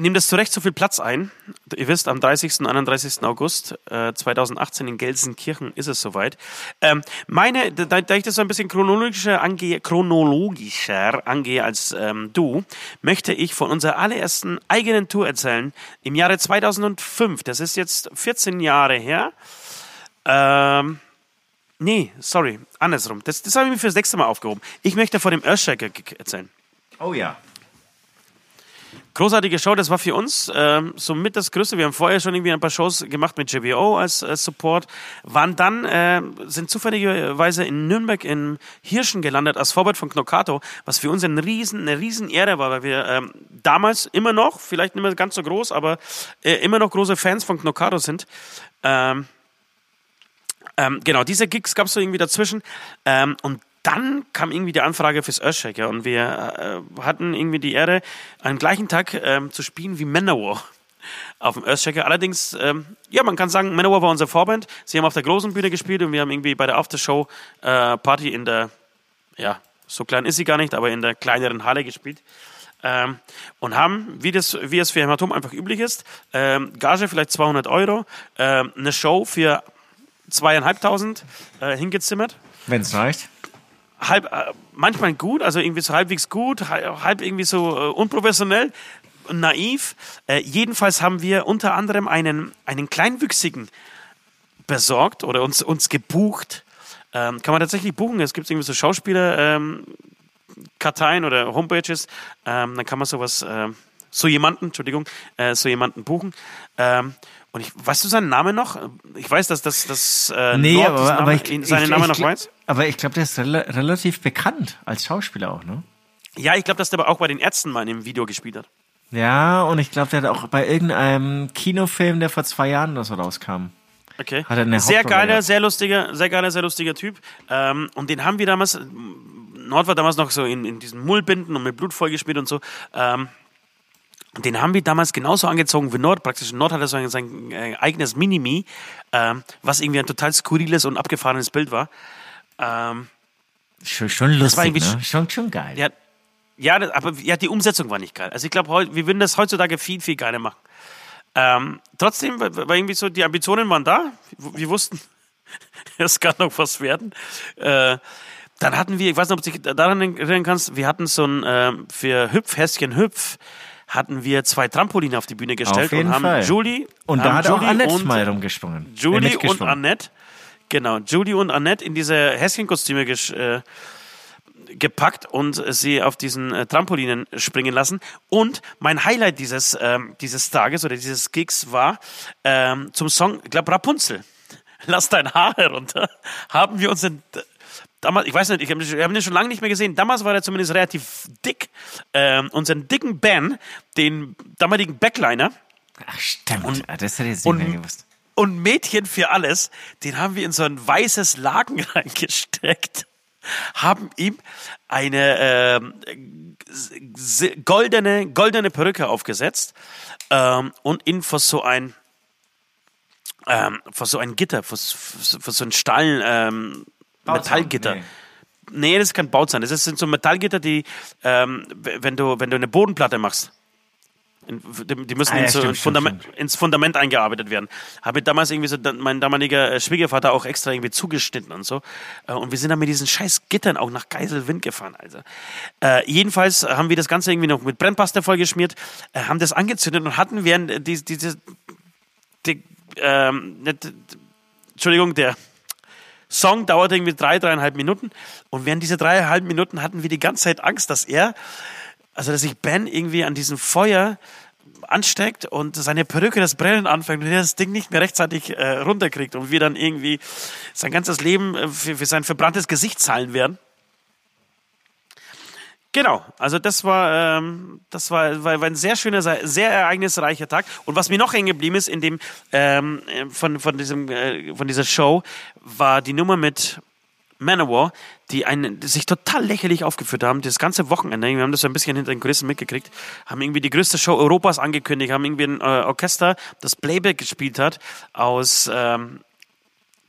nimmt es zu Recht so viel Platz ein. Ihr wisst, am 30. und 31. August äh, 2018 in Gelsenkirchen ist es soweit. Ähm, meine, da, da ich das so ein bisschen chronologischer angehe, chronologischer angehe als ähm, du, möchte ich von unserer allerersten eigenen Tour erzählen im Jahre 2005. Das ist jetzt 14 Jahre her. Ähm, nee, sorry, andersrum. Das, das habe ich mir fürs nächste Mal aufgehoben. Ich möchte von dem Earthshaker erzählen. Oh ja. Großartige Show, das war für uns ähm, somit das Größte. Wir haben vorher schon irgendwie ein paar Shows gemacht mit JBO als, als Support, waren dann, äh, sind zufälligerweise in Nürnberg in Hirschen gelandet als Vorbild von Knockato, was für uns ein riesen, eine riesen Ehre war, weil wir ähm, damals immer noch, vielleicht nicht mehr ganz so groß, aber äh, immer noch große Fans von Knockato sind. Ähm, ähm, genau, diese Gigs gab es so irgendwie dazwischen. Ähm, und dann kam irgendwie die Anfrage fürs Earthshaker und wir äh, hatten irgendwie die Ehre, am gleichen Tag ähm, zu spielen wie Manowar *laughs* auf dem Earthshaker. Allerdings, ähm, ja, man kann sagen, Manowar war unser Vorband. Sie haben auf der großen Bühne gespielt und wir haben irgendwie bei der Aftershow-Party in der, ja, so klein ist sie gar nicht, aber in der kleineren Halle gespielt. Ähm, und haben, wie, das, wie es für Hämatom einfach üblich ist, ähm, Gage vielleicht 200 Euro, ähm, eine Show für zweieinhalbtausend äh, hingezimmert. Wenn es reicht. Halb, äh, manchmal gut, also irgendwie so halbwegs gut, halb, irgendwie so äh, unprofessionell, naiv. Äh, jedenfalls haben wir unter anderem einen, einen Kleinwüchsigen besorgt oder uns, uns gebucht. Ähm, kann man tatsächlich buchen. Es gibt irgendwie so Schauspieler, ähm, Karteien oder Homepages, ähm, dann kann man sowas, ähm, so jemanden, Entschuldigung, äh, so jemanden buchen. Ähm, und ich, weißt du seinen Namen noch? Ich weiß, dass das, das äh, Nee, aber, diesen aber ich, seinen ich, Namen ich, noch glaub- weiß. Aber ich glaube, der ist rela relativ bekannt als Schauspieler auch, ne? Ja, ich glaube, dass der aber auch bei den Ärzten mal in dem Video gespielt hat. Ja, und ich glaube, der hat auch bei irgendeinem Kinofilm, der vor zwei Jahren oder so rauskam. Okay. Hat er eine sehr Hauptrolle geiler, gehabt. sehr lustiger, sehr geiler, sehr lustiger Typ. Ähm, und den haben wir damals, Nord war damals noch so in, in diesen Mullbinden und mit Blut vollgespielt und so. Ähm, den haben wir damals genauso angezogen wie Nord. Praktisch Nord hatte so ein, sein äh, eigenes Minimi, ähm, was irgendwie ein total skurriles und abgefahrenes Bild war. Ähm, Schon, schon lustig, ne? Schon, schon geil. ja, ja, aber ja, die Umsetzung war nicht geil. Also ich glaube, wir würden das heutzutage viel, viel geiler machen. Ähm, trotzdem war irgendwie so, die Ambitionen waren da. Wir wussten, *laughs* es kann noch was werden. Äh, dann hatten wir, ich weiß nicht, ob du dich daran erinnern kannst, wir hatten so ein, äh, für Hüpfhäschen Hüpf, hatten wir zwei Trampoline auf die Bühne gestellt und haben Fall. Julie Und da hat auch Julie Annette und, mal rumgesprungen. Äh, Julie und. Annette, genau, Julie und Annette in diese Häschenkostüme äh, gepackt und sie auf diesen äh, Trampolinen springen lassen. Und mein Highlight dieses, ähm, dieses Tages oder dieses Gigs war ähm, zum Song, ich glaube, Rapunzel. *laughs* Lass dein Haar herunter. Haben wir uns in, damals, ich weiß nicht, ich habe hab ihn schon lange nicht mehr gesehen. Damals war er zumindest relativ dick. Ähm, unseren dicken Ben, den damaligen Backliner, Ach, stimmt. Und- Ah, das hätte ich jetzt und- nicht mehr gewusst. und Mädchen für alles, den haben wir in so ein weißes Laken *laughs* reingesteckt, haben ihm eine s- goldene, goldene Perücke aufgesetzt ähm, und ihn vor so ein ähm, vor so ein Gitter, vor, s- vor so ein Stahl, ähm, Metallgitter. Nee. Nee, das ist kein Bauzaun. Das sind so Metallgitter, die, ähm, wenn, du, wenn du eine Bodenplatte machst, die, die müssen Ah, ja, ins, stimmt, Fundament, stimmt, ins Fundament eingearbeitet werden. Habe damals irgendwie so mein damaliger äh, Schwiegervater auch extra irgendwie zugeschnitten und so. Äh, Und wir sind dann mit diesen scheiß Gittern auch nach Geiselwind gefahren, also. Äh, jedenfalls haben wir das Ganze irgendwie noch mit Brennpaste vollgeschmiert, äh, haben das angezündet und hatten während äh, die, diese, die, ähm, Entschuldigung, der Song dauerte irgendwie drei, dreieinhalb Minuten. Und während dieser dreieinhalb Minuten hatten wir die ganze Zeit Angst, dass er, also dass sich Ben irgendwie an diesem Feuer ansteckt und seine Perücke das Brennen anfängt und er das Ding nicht mehr rechtzeitig äh, runterkriegt und wir dann irgendwie sein ganzes Leben äh, für, für sein verbranntes Gesicht zahlen werden. Genau, also das war, ähm, das war, war, ein sehr schöner, sehr ereignisreicher Tag. Und was mir noch hängen geblieben ist in dem ähm, äh, von von diesem äh, von dieser Show war die Nummer mit Manowar, die einen, die sich total lächerlich aufgeführt haben, das ganze Wochenende. Wir haben das so ein bisschen hinter den Kulissen mitgekriegt, haben irgendwie die größte Show Europas angekündigt, haben irgendwie ein äh, Orchester, das Playback gespielt hat, aus ähm,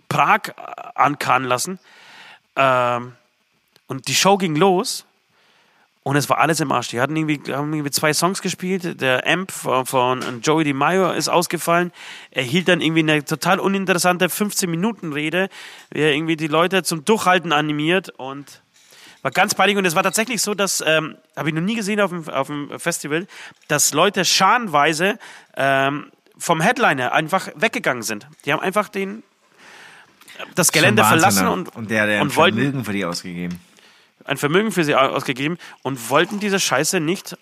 Prag äh, ankarren lassen. Ähm, und die Show ging los und es war alles im Arsch. Die hatten irgendwie, haben irgendwie zwei Songs gespielt. Der Amp von, von Joey DiMaio ist ausgefallen. Er hielt dann irgendwie eine total uninteressante 15-Minuten-Rede, wie er irgendwie die Leute zum Durchhalten animiert und war ganz peinlich. Und es war tatsächlich so, dass, ähm, habe ich noch nie gesehen auf dem, auf dem Festival, dass Leute scharenweise ähm, vom Headliner einfach weggegangen sind. Die haben einfach den, das Gelände verlassen ne? und, und der, der und wollten Vermögen für die ausgegeben. Ein Vermögen für sie au- ausgegeben und wollten diese Scheiße nicht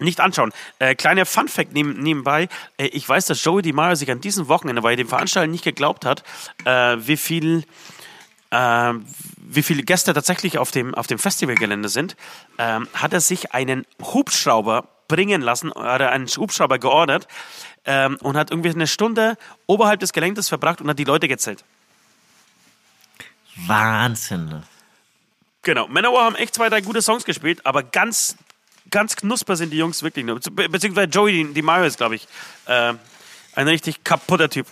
nicht anschauen. Äh, kleiner Fun-Fact neben, nebenbei. Äh, ich weiß, dass Joey DiMaggio sich an diesem Wochenende, weil er dem Veranstalter nicht geglaubt hat, äh, wie viel äh, wie viele Gäste tatsächlich auf dem, auf dem Festivalgelände sind, ähm, hat er sich einen Hubschrauber bringen lassen, oder einen Hubschrauber geordert ähm, und hat irgendwie eine Stunde oberhalb des Geländes verbracht und hat die Leute gezählt. Wahnsinn. Genau, Manowar haben echt zwei, drei gute Songs gespielt, aber ganz, ganz knusper sind die Jungs wirklich nur. Be beziehungsweise Joey, die, die Mario ist, glaube ich, äh, ein richtig kaputter Typ.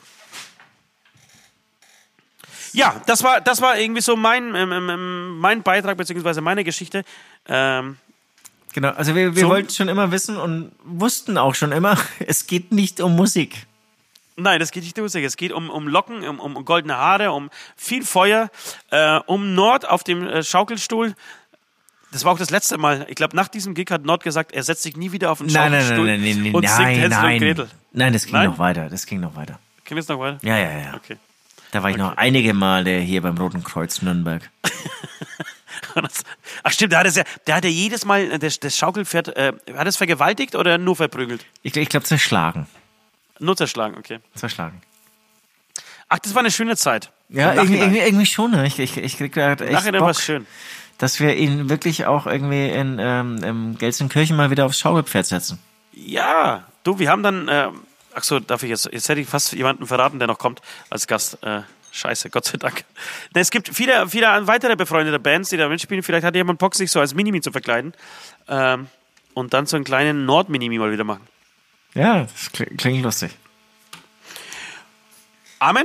Ja, das war, das war irgendwie so mein, ähm, ähm, mein Beitrag, beziehungsweise meine Geschichte. Ähm, Genau, also wir, wir So. wollten schon immer wissen und wussten auch schon immer, *laughs* es geht nicht um Musik. Nein, das geht nicht um Musik. Es geht um, um Locken, um, um goldene Haare, um viel Feuer, äh, um Nord auf dem äh, Schaukelstuhl. Das war auch das letzte Mal. Ich glaube, nach diesem Gig hat Nord gesagt, er setzt sich nie wieder auf den Nein, nein, Schaukelstuhl nein, nein, nein, und singt nein, Hänsel und nein. Gretel. Nein, das ging Nein? noch weiter, das ging noch weiter. Können wir es noch weiter? Ja, ja, ja. Okay. Da war ich noch einige Male hier beim Roten Kreuz Nürnberg. Und *laughs* das- Ach stimmt, der hat, es ja, der hat ja jedes Mal äh, das, das Schaukelpferd, äh, hat es vergewaltigt oder nur verprügelt? Ich, ich glaube zerschlagen. Nur zerschlagen, okay. Zerschlagen. Ach, das war eine schöne Zeit. Ja, irgendwie, irgendwie, irgendwie schon. Ne? Ich, ich, ich krieg da echt Nachhinein war es schön. dass wir ihn wirklich auch irgendwie in ähm, Gelsenkirchen mal wieder aufs Schaukelpferd setzen. Ja, du, wir haben dann, äh, ach so, darf ich jetzt, jetzt hätte ich fast jemanden verraten, der noch kommt als Gast. Äh, scheiße, Gott sei Dank. Ne, Es gibt viele, viele weitere befreundete Bands, die da mitspielen. Vielleicht hat jemand Bock, sich so als Minimi zu verkleiden. Ähm, und dann so einen kleinen Nord-Minimi mal wieder machen. Ja, das klingt, lustig. Amen?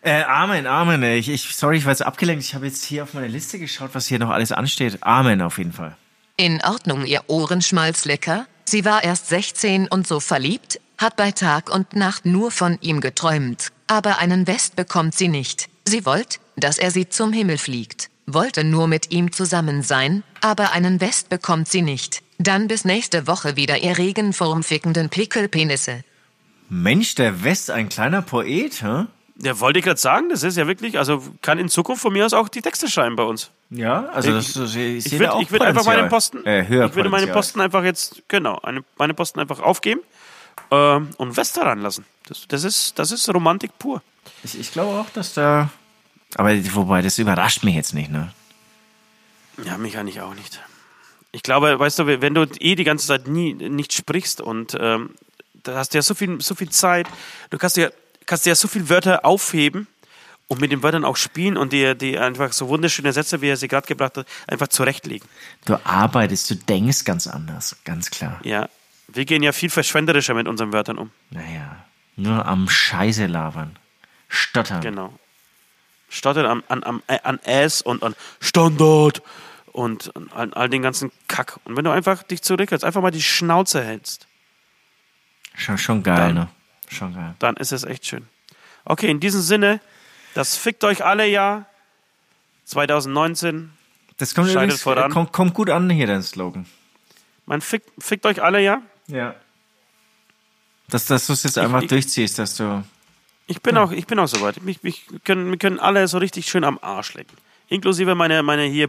Äh, Amen, Amen. Ich, ich, sorry, ich war jetzt abgelenkt. Ich habe jetzt hier auf meine Liste geschaut, was hier noch alles ansteht. Amen auf jeden Fall. In Ordnung, ihr Ohrenschmalz lecker. Sie war erst 16 und so verliebt, hat bei Tag und Nacht nur von ihm geträumt. aber einen West bekommt sie nicht. Sie wollte, dass er sie zum Himmel fliegt. Wollte nur mit ihm zusammen sein, aber einen West bekommt sie nicht. Dann bis nächste Woche wieder ihr regenformfickenden Pickelpenisse. Mensch, der West, ein kleiner Poet, hä? Ja, wollte ich gerade sagen, das ist ja wirklich, also kann in Zukunft von mir aus auch die Texte schreiben bei uns. Ja, also das, Ich- das, ich, Ich würde ich würd einfach meinen Posten, äh, höher ich würde meinen. Posten einfach jetzt, genau, eine, meine Posten einfach aufgeben ähm, und West daran lassen. Das, das, ist, das ist Romantik pur. Ich, ich glaube auch, dass da. Aber wobei, das überrascht mich jetzt nicht, ne? Ja, mich eigentlich auch nicht. Ich glaube, weißt du, wenn du eh die ganze Zeit nie nicht sprichst und ähm, da hast du ja so viel, so viel Zeit, du kannst ja, kannst dir ja so viele Wörter aufheben und mit den Wörtern auch spielen und dir die einfach so wunderschöne Sätze, wie er sie gerade gebracht hat, einfach zurechtlegen. Du arbeitest, du denkst ganz anders, ganz klar. Ja, wir gehen ja viel verschwenderischer mit unseren Wörtern um. Naja, nur am Scheiße labern. Stottern. Genau. Stottert an, an, an, an S und an Standard und an, an all den ganzen Kack. Und wenn du einfach dich zurückhältst, einfach mal die Schnauze hältst, Schon, schon geil, Dann- ne? Schon geil. dann ist es echt schön. Okay, in diesem Sinne, das fickt euch alle ja. 2019. Das kommt, übrigens, voran. äh, kommt, kommt gut an hier, dein Slogan. Man fickt, fickt euch alle ja. Ja. Dass, dass du es jetzt einfach ich- durchziehst, dass du. Ich bin auch, ich bin auch soweit. Mich können, wir können alle so richtig schön am Arsch lecken. Inklusive meine, meine hier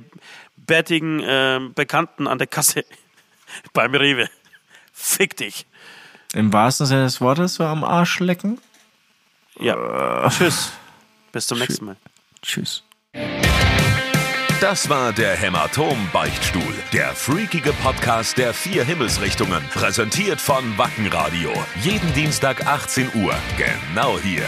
bärtigen ähm, Bekannten an der Kasse *laughs* beim Rewe. Fick dich. Im wahrsten Sinne des Wortes so am Arsch lecken. Ja. Tschüss. Bis zum nächsten Mal. Tschüss. Das war der Hämatom-Beichtstuhl, der freakige Podcast der vier Himmelsrichtungen. Präsentiert von Wackenradio. Jeden Dienstag 18 Uhr. Genau hier.